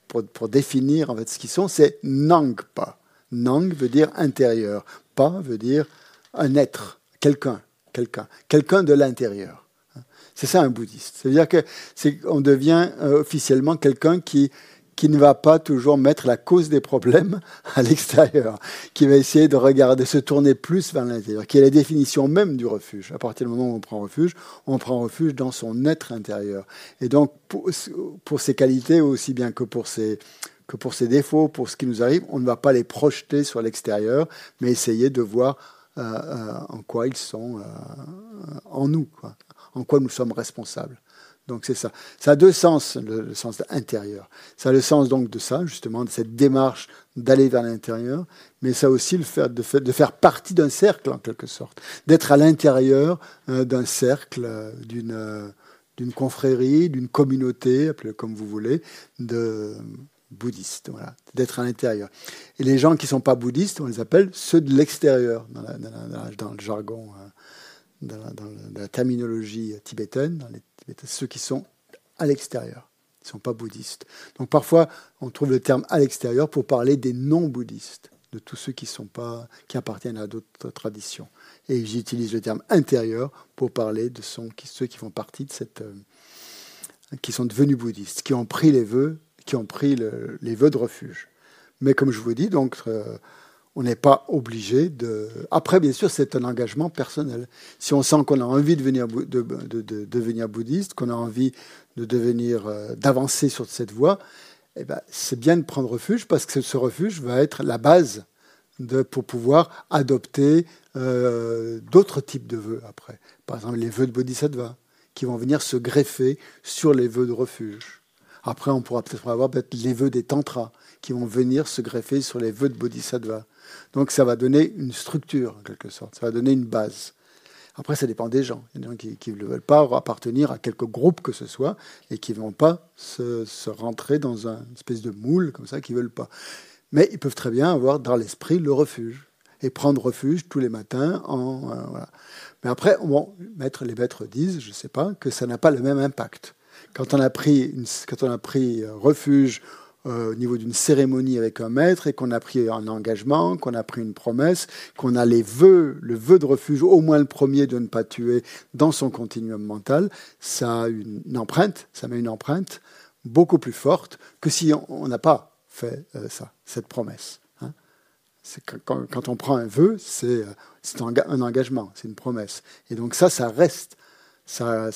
pour, pour définir en fait ce qu'ils sont, c'est Nangpa. Nang veut dire intérieur, pa veut dire un être, quelqu'un, quelqu'un, quelqu'un de l'intérieur. C'est ça un bouddhiste. C'est-à-dire que on devient euh, officiellement quelqu'un qui qui ne va pas toujours mettre la cause des problèmes <laughs> à l'extérieur, qui va essayer de regarder, se tourner plus vers l'intérieur, qui est la définition même du refuge. À partir du moment où on prend refuge, on prend refuge dans son être intérieur. Et donc, pour ses qualités aussi bien que pour ses, que pour ses défauts, pour ce qui nous arrive, on ne va pas les projeter sur l'extérieur, mais essayer de voir euh, euh, en quoi ils sont euh, en nous, en quoi nous sommes responsables. Donc c'est ça. Ça a deux sens, le, sens intérieur. Ça a le sens donc de ça, justement, de cette démarche d'aller vers l'intérieur, mais ça a aussi le fait de, faire partie d'un cercle, en quelque sorte. D'être à l'intérieur d'un cercle, d'une confrérie, d'une communauté, appelez-le comme vous voulez, de bouddhistes, voilà, d'être à l'intérieur. Et les gens qui ne sont pas bouddhistes, on les appelle ceux de l'extérieur, dans, le jargon, dans, la, terminologie tibétaine, ceux qui sont à l'extérieur, qui ne sont pas bouddhistes. Donc parfois, on trouve le terme à l'extérieur pour parler des non-bouddhistes, de tous ceux qui, sont pas, qui appartiennent à d'autres traditions. Et j'utilise le terme intérieur pour parler de ceux qui font partie de cette... Euh, qui sont devenus bouddhistes, qui ont pris les vœux, qui ont pris les vœux de refuge. Mais comme je vous dis, donc... Euh, on n'est pas obligé de. Après, bien sûr, c'est un engagement personnel. Si on sent qu'on a envie de devenir, de, devenir bouddhiste, qu'on a envie de devenir, euh, d'avancer sur cette voie, eh ben, c'est bien de prendre refuge parce que ce refuge va être la base pour pouvoir adopter euh, d'autres types de vœux après. Par exemple, les vœux de bodhisattva qui vont venir se greffer sur les vœux de refuge. Après, on pourra peut-être avoir peut les vœux des tantras qui vont venir se greffer sur les vœux de bodhisattva. Donc ça va donner une structure, en quelque sorte, ça va donner une base. Après, ça dépend des gens. Il y a des gens qui ne veulent pas appartenir à quelque groupe que ce soit et qui ne vont pas se, rentrer dans une espèce de moule comme ça, qui ne veulent pas. Mais ils peuvent très bien avoir dans l'esprit le refuge et prendre refuge tous les matins. En, euh, Mais après, bon, maître, les maîtres disent, je ne sais pas, que ça n'a pas le même impact. Quand on a pris, pris refuge euh, au niveau d'une cérémonie avec un maître et qu'on a pris un engagement, qu'on a pris une promesse, qu'on a les vœux, le vœu de refuge, au moins le premier de ne pas tuer dans son continuum mental, ça a une, empreinte, ça met une empreinte beaucoup plus forte que si on n'a pas fait euh, ça, cette promesse. Hein. Quand, on prend un vœu, c'est euh, un, engagement, c'est une promesse. Et donc ça, ça reste, ça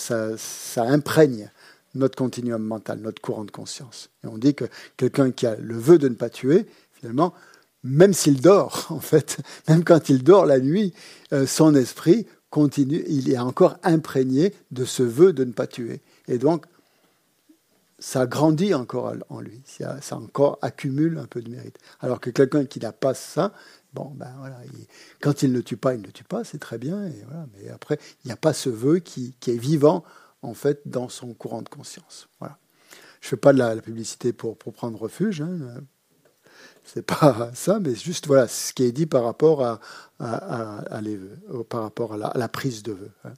imprègne notre continuum mental, notre courant de conscience. Et on dit que quelqu'un qui a le vœu de ne pas tuer, finalement, même s'il dort, <laughs> en fait, même quand il dort la nuit, euh, son esprit continue, il est encore imprégné de ce vœu de ne pas tuer. Et donc, ça grandit encore en lui, ça, encore accumule un peu de mérite. Alors que quelqu'un qui n'a pas ça, bon, ben voilà, quand il ne tue pas, il ne tue pas, c'est très bien, et mais après, il n'y a pas ce vœu qui est vivant en fait dans son courant de conscience. Voilà. Je ne fais pas de la, publicité pour, pour, prendre refuge. Hein. C'est pas <laughs> ça, mais juste voilà ce qui est dit par rapport à, par rapport à la, prise de vœux. Hein.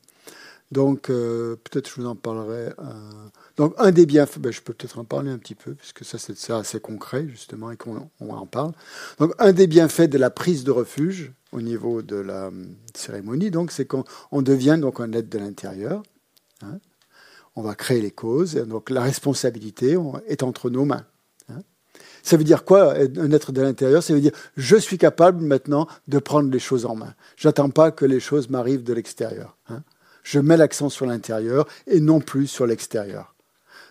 Donc, euh, peut-être je vous en parlerai. Euh, donc, un des bienfaits, ben, je peux peut-être en parler un petit peu, puisque ça, c'est assez concret, justement, et qu'on en parle. Donc, un des bienfaits de la prise de refuge au niveau de la euh, cérémonie, donc, c'est qu'on devient donc un être de l'intérieur. Hein. On va créer les causes, donc la responsabilité est entre nos mains. Hein. Ça veut dire quoi, un être de l'intérieur? Ça veut dire, je suis capable maintenant de prendre les choses en main. J'attends pas que les choses m'arrivent de l'extérieur. Hein je mets l'accent sur l'intérieur et non plus sur l'extérieur.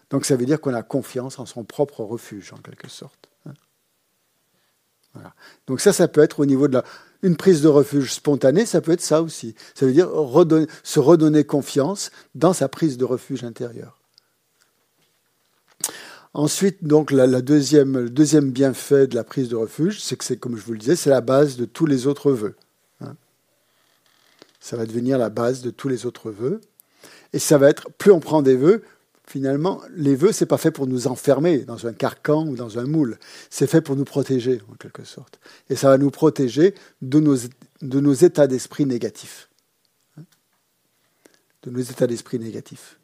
Donc ça veut dire qu'on a confiance en son propre refuge, en quelque sorte. Hein. Donc ça, ça peut être au niveau de la... Une prise de refuge spontanée, ça peut être ça aussi. Ça veut dire se redonner confiance dans sa prise de refuge intérieur. Ensuite, donc, le deuxième bienfait de la prise de refuge, c'est que c'est, comme je vous le disais, c'est la base de tous les autres vœux. Ça va devenir la base de tous les autres vœux. Et ça va être, plus on prend des vœux, finalement, les vœux, c'est pas fait pour nous enfermer dans un carcan ou dans un moule. C'est fait pour nous protéger, en quelque sorte. Et ça va nous protéger de nos, états d'esprit négatifs. De nos états d'esprit négatifs.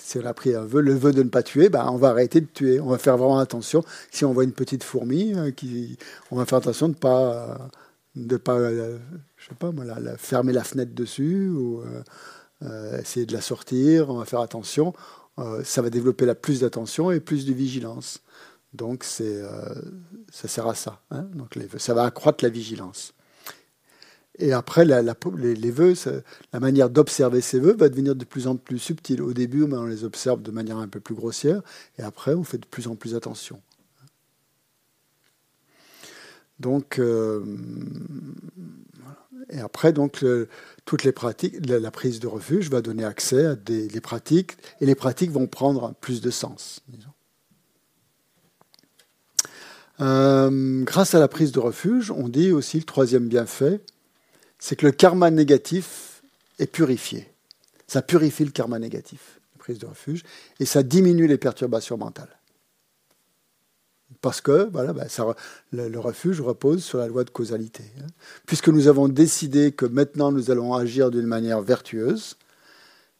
Si on a pris un vœu, le vœu de ne pas tuer, ben on va arrêter de tuer. On va faire vraiment attention. Si on voit une petite fourmi, euh, on va faire attention de ne pas, de pas euh, je sais pas fermer la fenêtre dessus ou euh, essayer de la sortir, on va faire attention. Euh, ça va développer plus d'attention et plus de vigilance. Donc c'est, ça sert à ça. Hein. Donc ça va accroître la vigilance. Et après, la, les, les, vœux, la manière d'observer ces vœux va devenir de plus en plus subtile. Au début, on les observe de manière un peu plus grossière, et après, on fait de plus en plus attention. Donc, et après, donc, toutes les pratiques, la, prise de refuge va donner accès à des pratiques, et les pratiques vont prendre plus de sens. Euh, grâce à la prise de refuge, on dit aussi le troisième bienfait, c'est que le karma négatif est purifié. Ça purifie le karma négatif, la prise de refuge, et ça diminue les perturbations mentales parce que voilà, ça, le, refuge repose sur la loi de causalité. Hein. Puisque nous avons décidé que maintenant nous allons agir d'une manière vertueuse,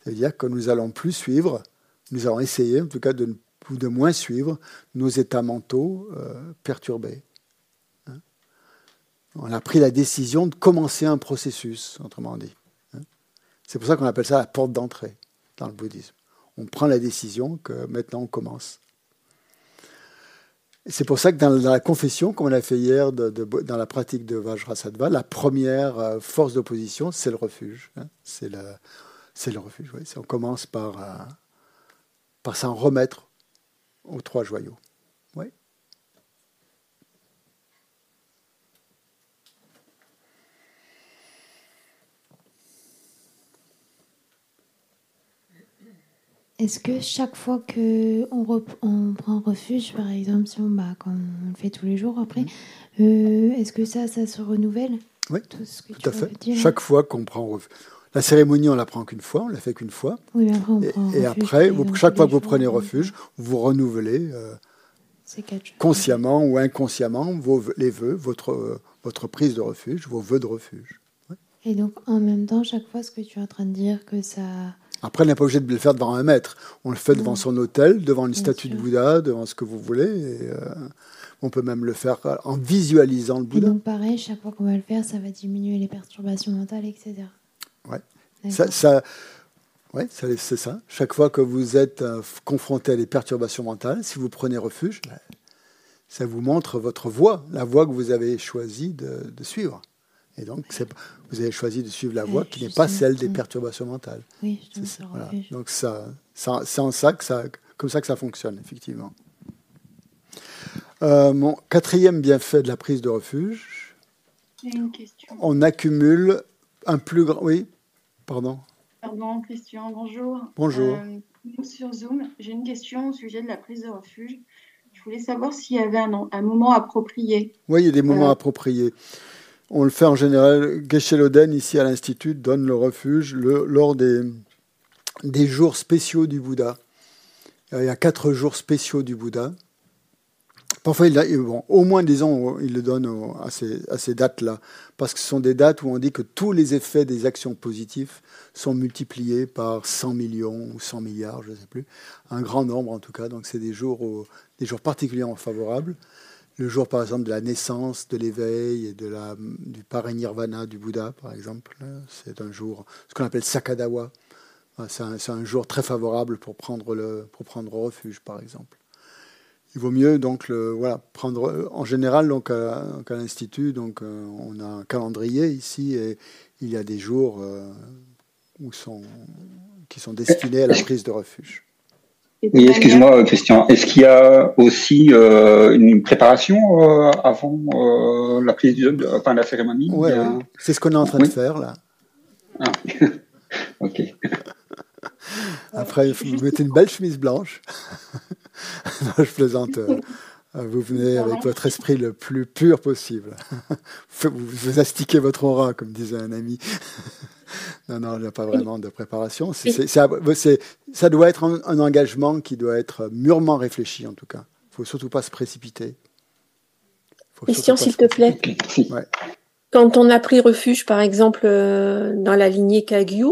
c'est-à-dire que nous allons plus suivre, nous allons essayer en tout cas de, de moins suivre nos états mentaux euh, perturbés. Hein. On a pris la décision de commencer un processus, autrement dit. Hein. C'est pour ça qu'on appelle ça la porte d'entrée dans le bouddhisme. On prend la décision que maintenant on commence. C'est pour ça que dans la confession, comme on l'a fait hier dans la pratique de Vajrasattva, la première euh, force d'opposition, c'est le refuge. Hein. C'est le, refuge. On commence euh, par s'en remettre aux trois joyaux. Est-ce que chaque fois qu'on on prend refuge, par exemple, si on, bah, quand on le fait tous les jours après, mm. euh, est-ce que ça, ça se renouvelle? Oui, tout, à fait. chaque fois qu'on prend refuge. La cérémonie, on la prend qu'une fois, on la fait qu'une fois. Oui, après, on prend et, après, chaque fois que vous prenez refuge, vous renouvelez euh, consciemment ou inconsciemment vos, les vœux, votre, votre prise de refuge, vos vœux de refuge. Et donc, en même temps, chaque fois, ce que tu es en train de dire, que ça après, on n'est pas obligé de le faire devant un maître. On le fait devant son hôtel, devant une statue de Bouddha, devant ce que vous voulez. Et, euh, on peut même le faire en visualisant le Bouddha. Et donc, pareil, chaque fois qu'on va le faire, ça va diminuer les perturbations mentales, etc. Ouais. Ça, ça, ouais, c'est ça. Chaque fois que vous êtes euh, confronté à des perturbations mentales, si vous prenez refuge, ça vous montre votre voie, la voie que vous avez choisi de, de suivre. Et donc, vous avez choisi de suivre la voie qui n'est pas celle des perturbations mentales. Oui, ça, Donc, ça, c'est en ça que ça, comme ça que ça fonctionne, effectivement. Euh, mon quatrième bienfait de la prise de refuge, une question. on accumule un plus grand. Oui, pardon. Pardon, Christian, bonjour. Bonjour. Euh, sur Zoom, j'ai une question au sujet de la prise de refuge. Je voulais savoir s'il y avait un, un, moment approprié. Oui, il y a des moments euh, appropriés. On le fait en général. Geshe-Loden, ici à l'Institut, donne le refuge lors des, jours spéciaux du Bouddha. il y a quatre jours spéciaux du Bouddha. Parfois, au moins disons, il le donne à ces, à ces dates-là, parce que ce sont des dates où on dit que tous les effets des actions positives sont multipliés par 100 millions ou 100 milliards, je ne sais plus, un grand nombre en tout cas. Donc c'est des jours, des jours particulièrement favorables. Le jour, par exemple, de la naissance, de l'éveil et de la, du parinirvana du Bouddha, par exemple, c'est un jour, ce qu'on appelle Sakadawa. C'est un, un, jour très favorable pour prendre, le, pour prendre refuge, par exemple il vaut mieux donc le, voilà prendre en général donc à, l'institut donc euh, on a un calendrier ici et il y a des jours euh, où sont qui sont destinés à la prise de refuge. Oui, excuse-moi Christian, est-ce qu'il y a aussi euh, une préparation avant la prise de, enfin la cérémonie? Oui, c'est ce qu'on est en train de faire là. Ah. <laughs> ok. <laughs> Après, vous mettez une belle chemise blanche. <laughs> non, je plaisante. Euh, vous venez avec votre esprit le plus pur possible. Vous astiquez votre aura, comme disait un ami. <laughs> Non, non, il n'y a pas vraiment de préparation. ça doit être un, engagement qui doit être mûrement réfléchi, en tout cas. Il ne faut surtout pas se précipiter. Question, s'il te plaît. <laughs> Quand on a pris refuge, par exemple, euh, dans la lignée Kagyu,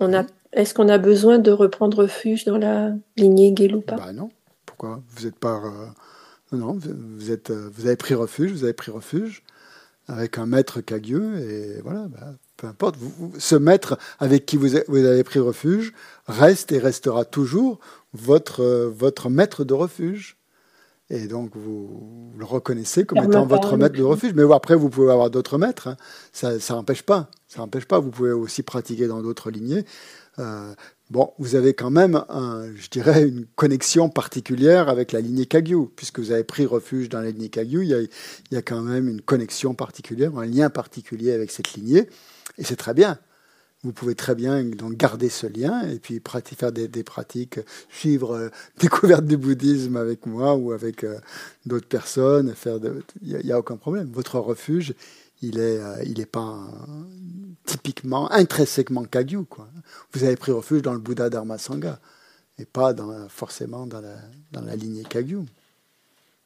on a, est-ce qu'on a besoin de reprendre refuge dans la lignée Gelupa bah non. Vous êtes pas. Euh, non, vous, êtes, euh, vous avez pris refuge, vous avez pris refuge avec un maître cagueux, et voilà, bah, peu importe. ce maître avec qui vous, avez pris refuge reste et restera toujours votre, euh, votre maître de refuge. Et donc, vous, le reconnaissez comme étant votre maître de refuge. Mais après, vous pouvez avoir d'autres maîtres. Hein. Ça n'empêche pas. Ça n'empêche pas. Vous pouvez aussi pratiquer dans d'autres lignées. Bon, vous avez quand même, je dirais, une connexion particulière avec la lignée Kagyu, puisque vous avez pris refuge dans la lignée Kagyu, il y a, quand même une connexion particulière, un lien particulier avec cette lignée, et c'est très bien. Vous pouvez très bien donc garder ce lien et puis faire des, pratiques, suivre euh, <laughs> découverte du bouddhisme avec moi ou avec euh, d'autres personnes. Faire il n'y a, aucun problème. Votre refuge, il est, euh, il est pas typiquement, intrinsèquement Kagyu. Quoi. Vous avez pris refuge dans le Bouddha Dharma Sangha et pas dans, forcément dans la, dans la lignée Kagyu.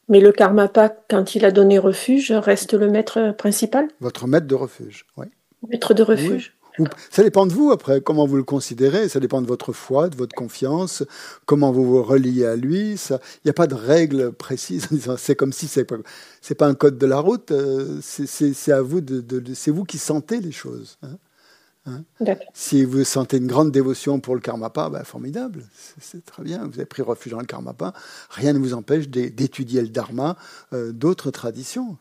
Mais le Karmapa, quand il a donné refuge, reste le maître principal? Votre maître de refuge, oui. Maître de refuge ça dépend de vous après, comment vous le considérez. Ça dépend de votre foi, de votre confiance, comment vous vous reliez à lui. Il n'y a pas de règle précise. C'est comme si c'est pas, un code de la route. Euh, c'est à vous de, c'est vous qui sentez les choses. Hein. Hein. si vous sentez une grande dévotion pour le karmapa, bah, formidable, c'est très bien. Vous avez pris refuge dans le karmapa. Rien ne vous empêche d'étudier le dharma euh, d'autres traditions.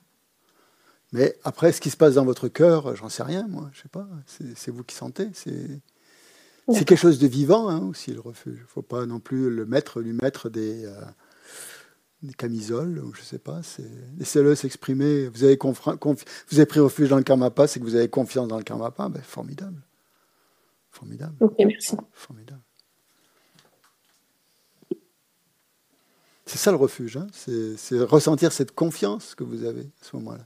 Mais après, ce qui se passe dans votre cœur, j'en sais rien, moi, je sais pas. C'est vous qui sentez. C'est quelque chose de vivant hein, aussi, le refuge. Il ne faut pas non plus le mettre, lui mettre des, euh, des camisoles, ou je sais pas. Laissez-le s'exprimer. Vous, avez vous avez pris refuge dans le karmapa, c'est que vous avez confiance dans le karmapa. Ben, formidable. Formidable. Ok, merci. Formidable. C'est ça le refuge, hein. c'est ressentir cette confiance que vous avez à ce moment-là.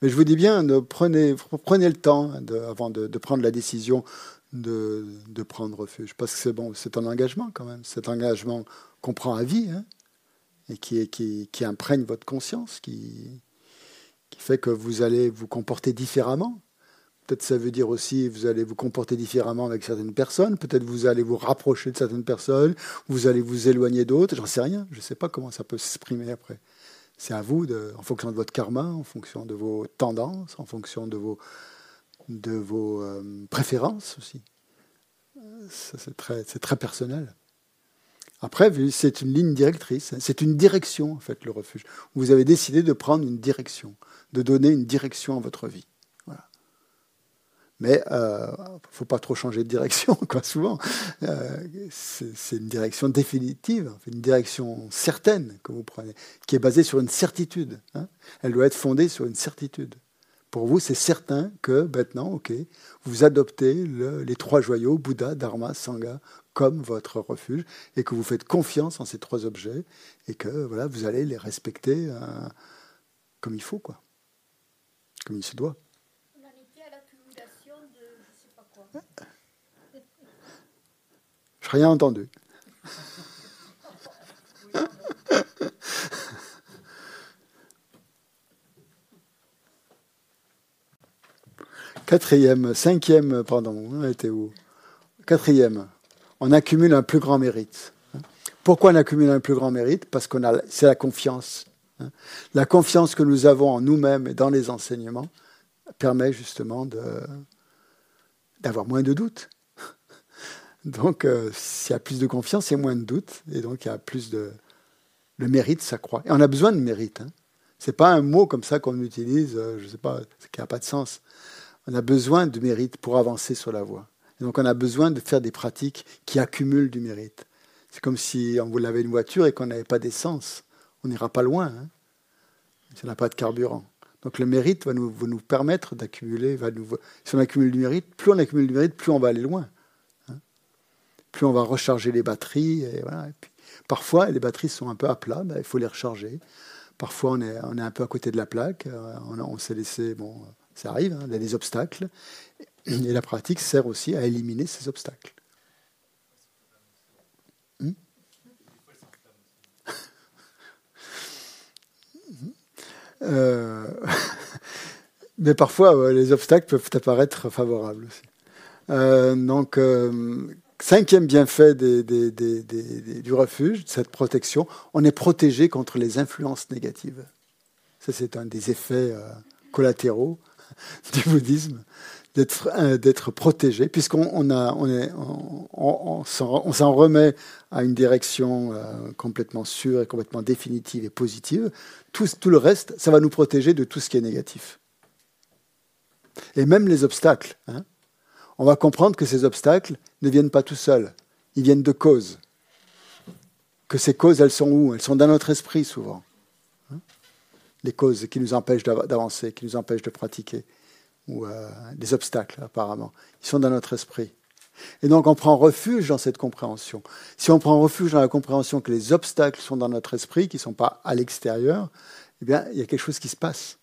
Mais je vous dis bien, prenez, prenez le temps avant de, prendre la décision de, prendre refuge. Parce que c'est bon, c'est un engagement quand même. Cet engagement qu'on prend à vie hein, et qui, qui, imprègne votre conscience, qui, qui fait que vous allez vous comporter différemment. Peut-être ça veut dire aussi vous allez vous comporter différemment avec certaines personnes, peut-être vous allez vous rapprocher de certaines personnes, vous allez vous éloigner d'autres, j'en sais rien, je ne sais pas comment ça peut s'exprimer après. C'est à vous, de, en fonction de votre karma, en fonction de vos tendances, en fonction de vos, euh, préférences aussi. C'est très, très personnel. Après, c'est une ligne directrice, c'est une direction en fait le refuge. Vous avez décidé de prendre une direction, de donner une direction à votre vie. Mais il euh, ne faut pas trop changer de direction, <laughs> quoi, souvent. Euh, c'est une direction définitive, une direction certaine que vous prenez, qui est basée sur une certitude. Hein. Elle doit être fondée sur une certitude. Pour vous, c'est certain que maintenant, ok, vous adoptez les trois joyaux, Bouddha, Dharma, Sangha, comme votre refuge, et que vous faites confiance en ces trois objets, et que voilà, vous allez les respecter euh, comme il faut, quoi, comme il se doit. Je n'ai rien entendu. Quatrième, cinquième, pardon, on était où Quatrième, on accumule un plus grand mérite. Pourquoi on accumule un plus grand mérite Parce que c'est la confiance. La confiance que nous avons en nous-mêmes et dans les enseignements permet justement de, d'avoir moins de doutes. Donc, euh, s'il y a plus de confiance, il y a moins de doutes, et donc il y a plus de. Le mérite s'accroît. Et on a besoin de mérite. Hein. Ce n'est pas un mot comme ça qu'on utilise, euh, je ne sais pas, qui n'a pas de sens. On a besoin de mérite pour avancer sur la voie. Et donc, on a besoin de faire des pratiques qui accumulent du mérite. C'est comme si on voulait une voiture et qu'on n'avait pas d'essence. On n'ira pas loin hein, si on n'a pas de carburant. Donc le mérite va nous, nous permettre d'accumuler. Si on accumule du mérite, plus on accumule du mérite, plus on va aller loin. Hein. Plus on va recharger les batteries. Et voilà. parfois, les batteries sont un peu à plat, ben, il faut les recharger. Parfois, on est, un peu à côté de la plaque. Euh, on, on s'est laissé. Bon, ça arrive, hein, il y a des obstacles. Et la pratique sert aussi à éliminer ces obstacles. Euh, <laughs> mais parfois, les obstacles peuvent apparaître favorables aussi. Euh, donc, euh, cinquième bienfait du refuge, de cette protection, on est protégé contre les influences négatives. Ça, c'est un des effets collatéraux <laughs> du bouddhisme d'être euh, d'être protégé, puisqu'on on s'en remet à une direction euh, complètement sûre et complètement définitive et positive. Tout, tout le reste, ça va nous protéger de tout ce qui est négatif. Et même les obstacles. Hein. On va comprendre que ces obstacles ne viennent pas tout seuls, ils viennent de causes. Que ces causes, elles sont où? Elles sont dans notre esprit souvent. Hein. les causes qui nous empêchent d'avancer, qui nous empêchent de pratiquer ou euh, des obstacles apparemment. Ils sont dans notre esprit. Et donc on prend refuge dans cette compréhension. Si on prend refuge dans la compréhension que les obstacles sont dans notre esprit, qui ne sont pas à l'extérieur, eh bien il y a quelque chose qui se passe.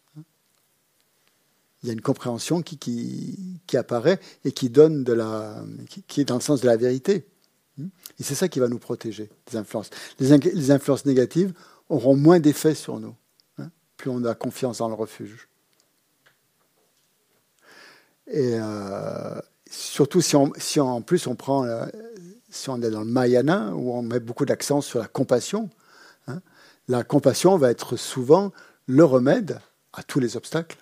Il y a une compréhension qui, qui, qui apparaît et qui donne de la, qui, est dans le sens de la vérité. Et c'est ça qui va nous protéger des influences. Les, influences négatives auront moins d'effet sur nous, hein, plus on a confiance dans le refuge. Et euh, surtout si, en plus on prend, si on est dans le Mayana, où on met beaucoup d'accent sur la compassion, hein, la compassion va être souvent le remède à tous les obstacles.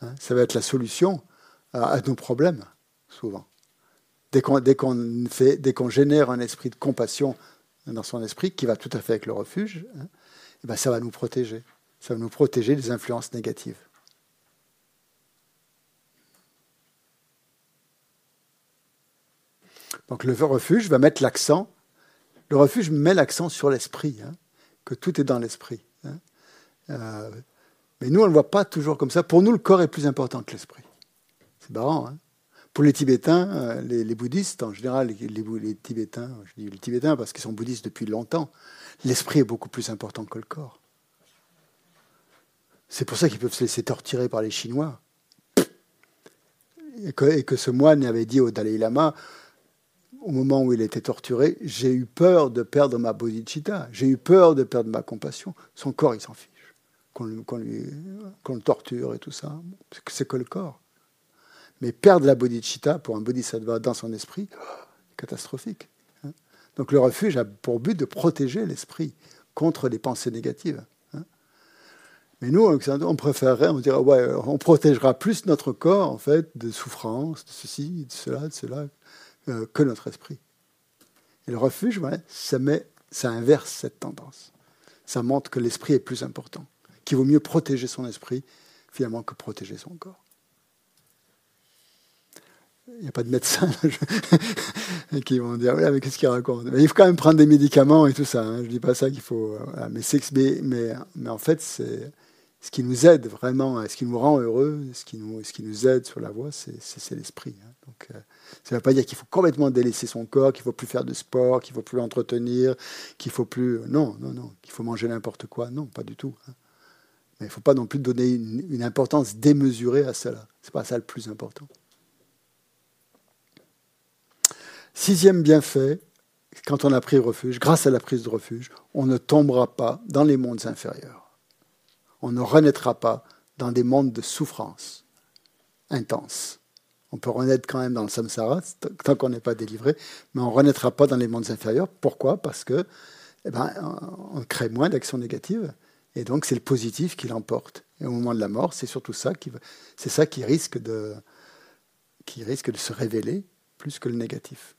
Hein. ça va être la solution à, nos problèmes, souvent. Dès qu'on génère un esprit de compassion dans son esprit, qui va tout à fait avec le refuge, hein, et ben ça va nous protéger. Ça va nous protéger des influences négatives. Donc le refuge va mettre l'accent, le refuge met l'accent sur l'esprit, hein, que tout est dans l'esprit. Hein. Euh, mais nous, on ne le voit pas toujours comme ça. Pour nous, le corps est plus important que l'esprit. C'est marrant. Hein. Pour les Tibétains, euh, les, bouddhistes, en général, les, Tibétains, je dis les Tibétains parce qu'ils sont bouddhistes depuis longtemps, l'esprit est beaucoup plus important que le corps. C'est pour ça qu'ils peuvent se laisser torturer par les Chinois. Et que ce moine avait dit au Dalai Lama, au moment où il était torturé, j'ai eu peur de perdre ma bodhicitta, j'ai eu peur de perdre ma compassion. Son corps, il s'en fiche. Qu'on le torture et tout ça, c'est que le corps. Mais perdre la bodhicitta pour un bodhisattva dans son esprit, catastrophique. Hein. Donc le refuge a pour but de protéger l'esprit contre les pensées négatives. Hein. Mais nous, on préférerait, on dirait, ouais, on protégera plus notre corps, en fait, de souffrance, de ceci, de cela, de cela, euh, que notre esprit. Et le refuge, ça, met, ça inverse cette tendance. Ça montre que l'esprit est plus important, qu'il vaut mieux protéger son esprit finalement que protéger son corps. Il n'y a pas de médecin <laughs> qui vont dire mais qu'est-ce qu'il raconte? Il faut quand même prendre des médicaments et tout ça. Hein. Je ne dis pas ça qu'il faut. Euh, mais, mais, mais, mais en fait, c'est ce qui nous aide vraiment, ce qui nous rend heureux, ce qui nous, aide sur la voie, c'est l'esprit. Hein. Donc, euh, ça ne veut pas dire qu'il faut complètement délaisser son corps, qu'il ne faut plus faire de sport, qu'il ne faut plus l'entretenir, qu'il faut plus. Non, non, non, qu'il faut manger n'importe quoi. Non, pas du tout. Hein. Mais il ne faut pas non plus donner une, importance démesurée à cela. Ce n'est pas ça le plus important. Sixième bienfait, quand on a pris refuge, grâce à la prise de refuge, on ne tombera pas dans les mondes inférieurs on ne renaîtra pas dans des mondes de souffrance intense. On peut renaître quand même dans le samsara tant qu'on n'est pas délivré, mais on ne renaîtra pas dans les mondes inférieurs. Pourquoi? Parce que eh ben, on crée moins d'actions négatives, et donc c'est le positif qui l'emporte. Et au moment de la mort, c'est surtout ça qui, risque de, qui risque de se révéler plus que le négatif.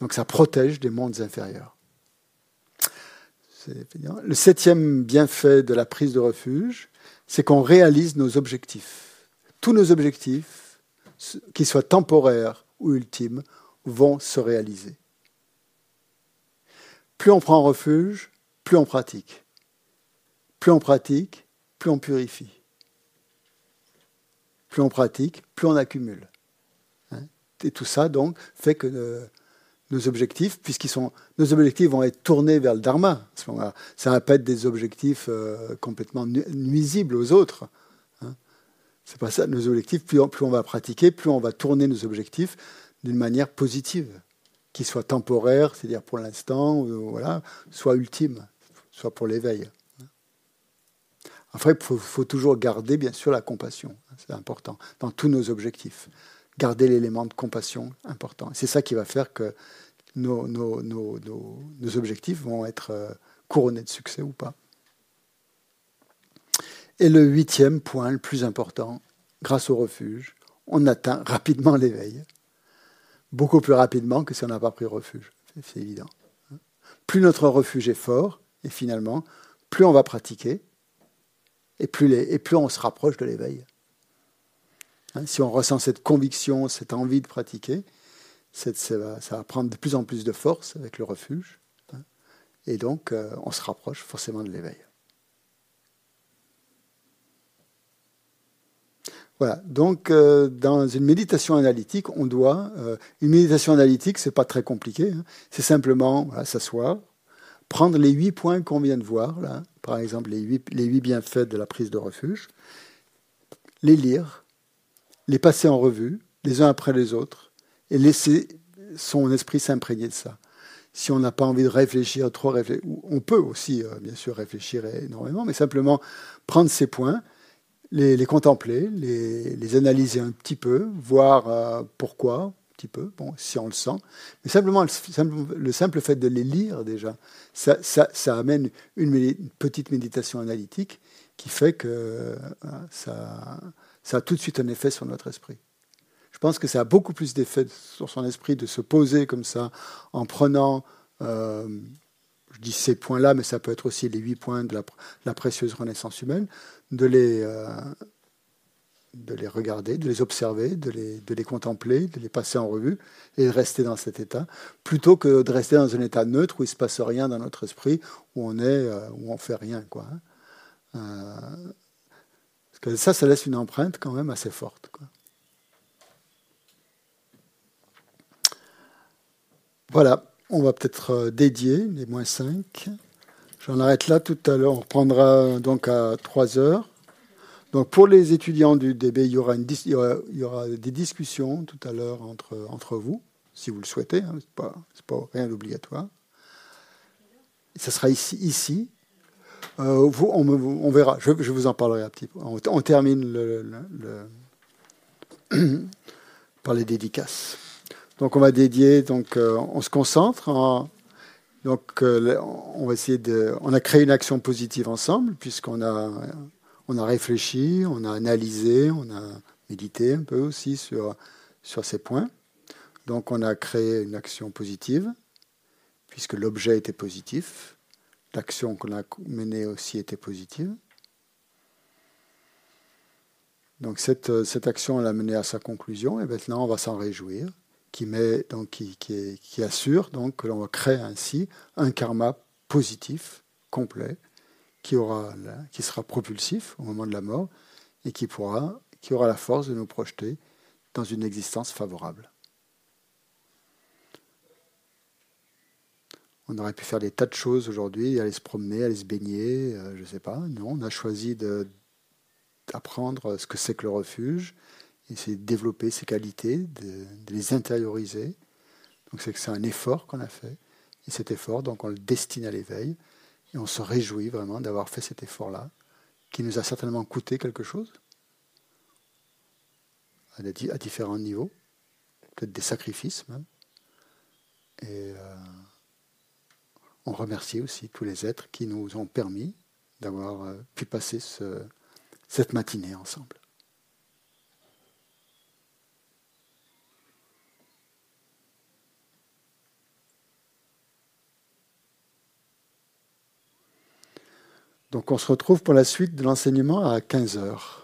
Donc ça protège des mondes inférieurs. Le septième bienfait de la prise de refuge, c'est qu'on réalise nos objectifs. Tous nos objectifs, qu'ils soient temporaires ou ultimes, vont se réaliser. Plus on prend refuge, plus on pratique. Plus on pratique, plus on purifie. Plus on pratique, plus on accumule. Hein. Et tout ça, donc, fait que euh, nos objectifs, puisqu'ils sont, nos objectifs vont être tournés vers le dharma. Ça va pas être des objectifs euh, complètement nuisibles aux autres. Hein. C'est pas ça. Nos objectifs, plus on, va pratiquer, plus on va tourner nos objectifs d'une manière positive, qui soit temporaire, c'est-à-dire pour l'instant, voilà, soit ultime, soit pour l'éveil. Après, il faut, toujours garder, bien sûr, la compassion. C'est important dans tous nos objectifs. Garder l'élément de compassion important. C'est ça qui va faire que nos, nos, nos, nos objectifs vont être euh, couronnés de succès ou pas. Et le huitième point, le plus important, grâce au refuge, on atteint rapidement l'éveil. Beaucoup plus rapidement que si on n'a pas pris refuge. C'est évident. Plus notre refuge est fort, et finalement, plus on va pratiquer, et plus, les, et plus on se rapproche de l'éveil. Hein, si on ressent cette conviction, cette envie de pratiquer, ça, va, prendre de plus en plus de force avec le refuge. Hein, et donc, euh, on se rapproche forcément de l'éveil. Voilà. Donc, euh, dans une méditation analytique, on doit. Euh, une méditation analytique, c'est pas très compliqué. Hein, c'est simplement s'asseoir, prendre les huit points qu'on vient de voir, là, par exemple les huit, les huit bienfaits de la prise de refuge, les lire, les passer en revue, les uns après les autres, et laisser son esprit s'imprégner de ça. Si on n'a pas envie de réfléchir, trop on peut aussi, euh, bien sûr, réfléchir énormément, mais simplement prendre ces points, les, contempler, les, analyser un petit peu, voir euh, pourquoi, petit peu, bon, si on le sent. Mais simplement, le, simple fait de les lire déjà, ça, ça, amène une, petite méditation analytique qui fait que euh, ça, ça a tout de suite un effet sur notre esprit. Je pense que ça a beaucoup plus d'effet sur son esprit de se poser comme ça en prenant, euh, je dis ces points-là, mais ça peut être aussi les huit points de la, précieuse renaissance humaine, de les, euh, de les regarder, de les observer, de les, de les contempler, de les passer en revue et de rester dans cet état, plutôt que de rester dans un état neutre où il ne se passe rien dans notre esprit, où on est, euh, où on fait rien. Quoi. Hein. Parce que ça, ça laisse une empreinte quand même assez forte. Voilà, on va peut-être euh, dédier les moins 5. J'en arrête là tout à l'heure. On reprendra donc à 3 heures. Donc pour les étudiants du DB, il y aura, des discussions tout à l'heure entre, entre vous, si vous le souhaitez. Hein, Ce n'est pas, rien d'obligatoire. Ça sera ici. ici. Euh, on, verra. Je, vous en parlerai un petit peu. On, termine <clears throat> par les dédicaces. Donc on va dédier. Donc euh, on se concentre. donc euh, on va essayer de. On a créé une action positive ensemble puisqu'on a on a réfléchi, on a analysé, on a médité un peu aussi sur, sur ces points. Donc on a créé une action positive, puisque l'objet était positif. L'action qu'on a menée aussi était positive. Donc cette, cette action l'a menée à sa conclusion et maintenant on va s'en réjouir, qui, assure donc que l'on va créer ainsi un karma positif, complet, qui, sera propulsif au moment de la mort et qui aura la force de nous projeter dans une existence favorable. On aurait pu faire des tas de choses aujourd'hui, aller se promener, aller se baigner, euh, je ne sais pas. Non, on a choisi d'apprendre ce que c'est que le refuge, essayer de développer ses qualités, de, les intérioriser. Donc c'est que c'est un effort qu'on a fait. Et cet effort, donc on le destine à l'éveil. Et on se réjouit vraiment d'avoir fait cet effort-là, qui nous a certainement coûté quelque chose. à, différents niveaux, peut-être des sacrifices même. Euh, on remercie aussi tous les êtres qui nous ont permis d'avoir euh, pu passer cette matinée ensemble. Donc on se retrouve pour la suite de l'enseignement à 15 heures.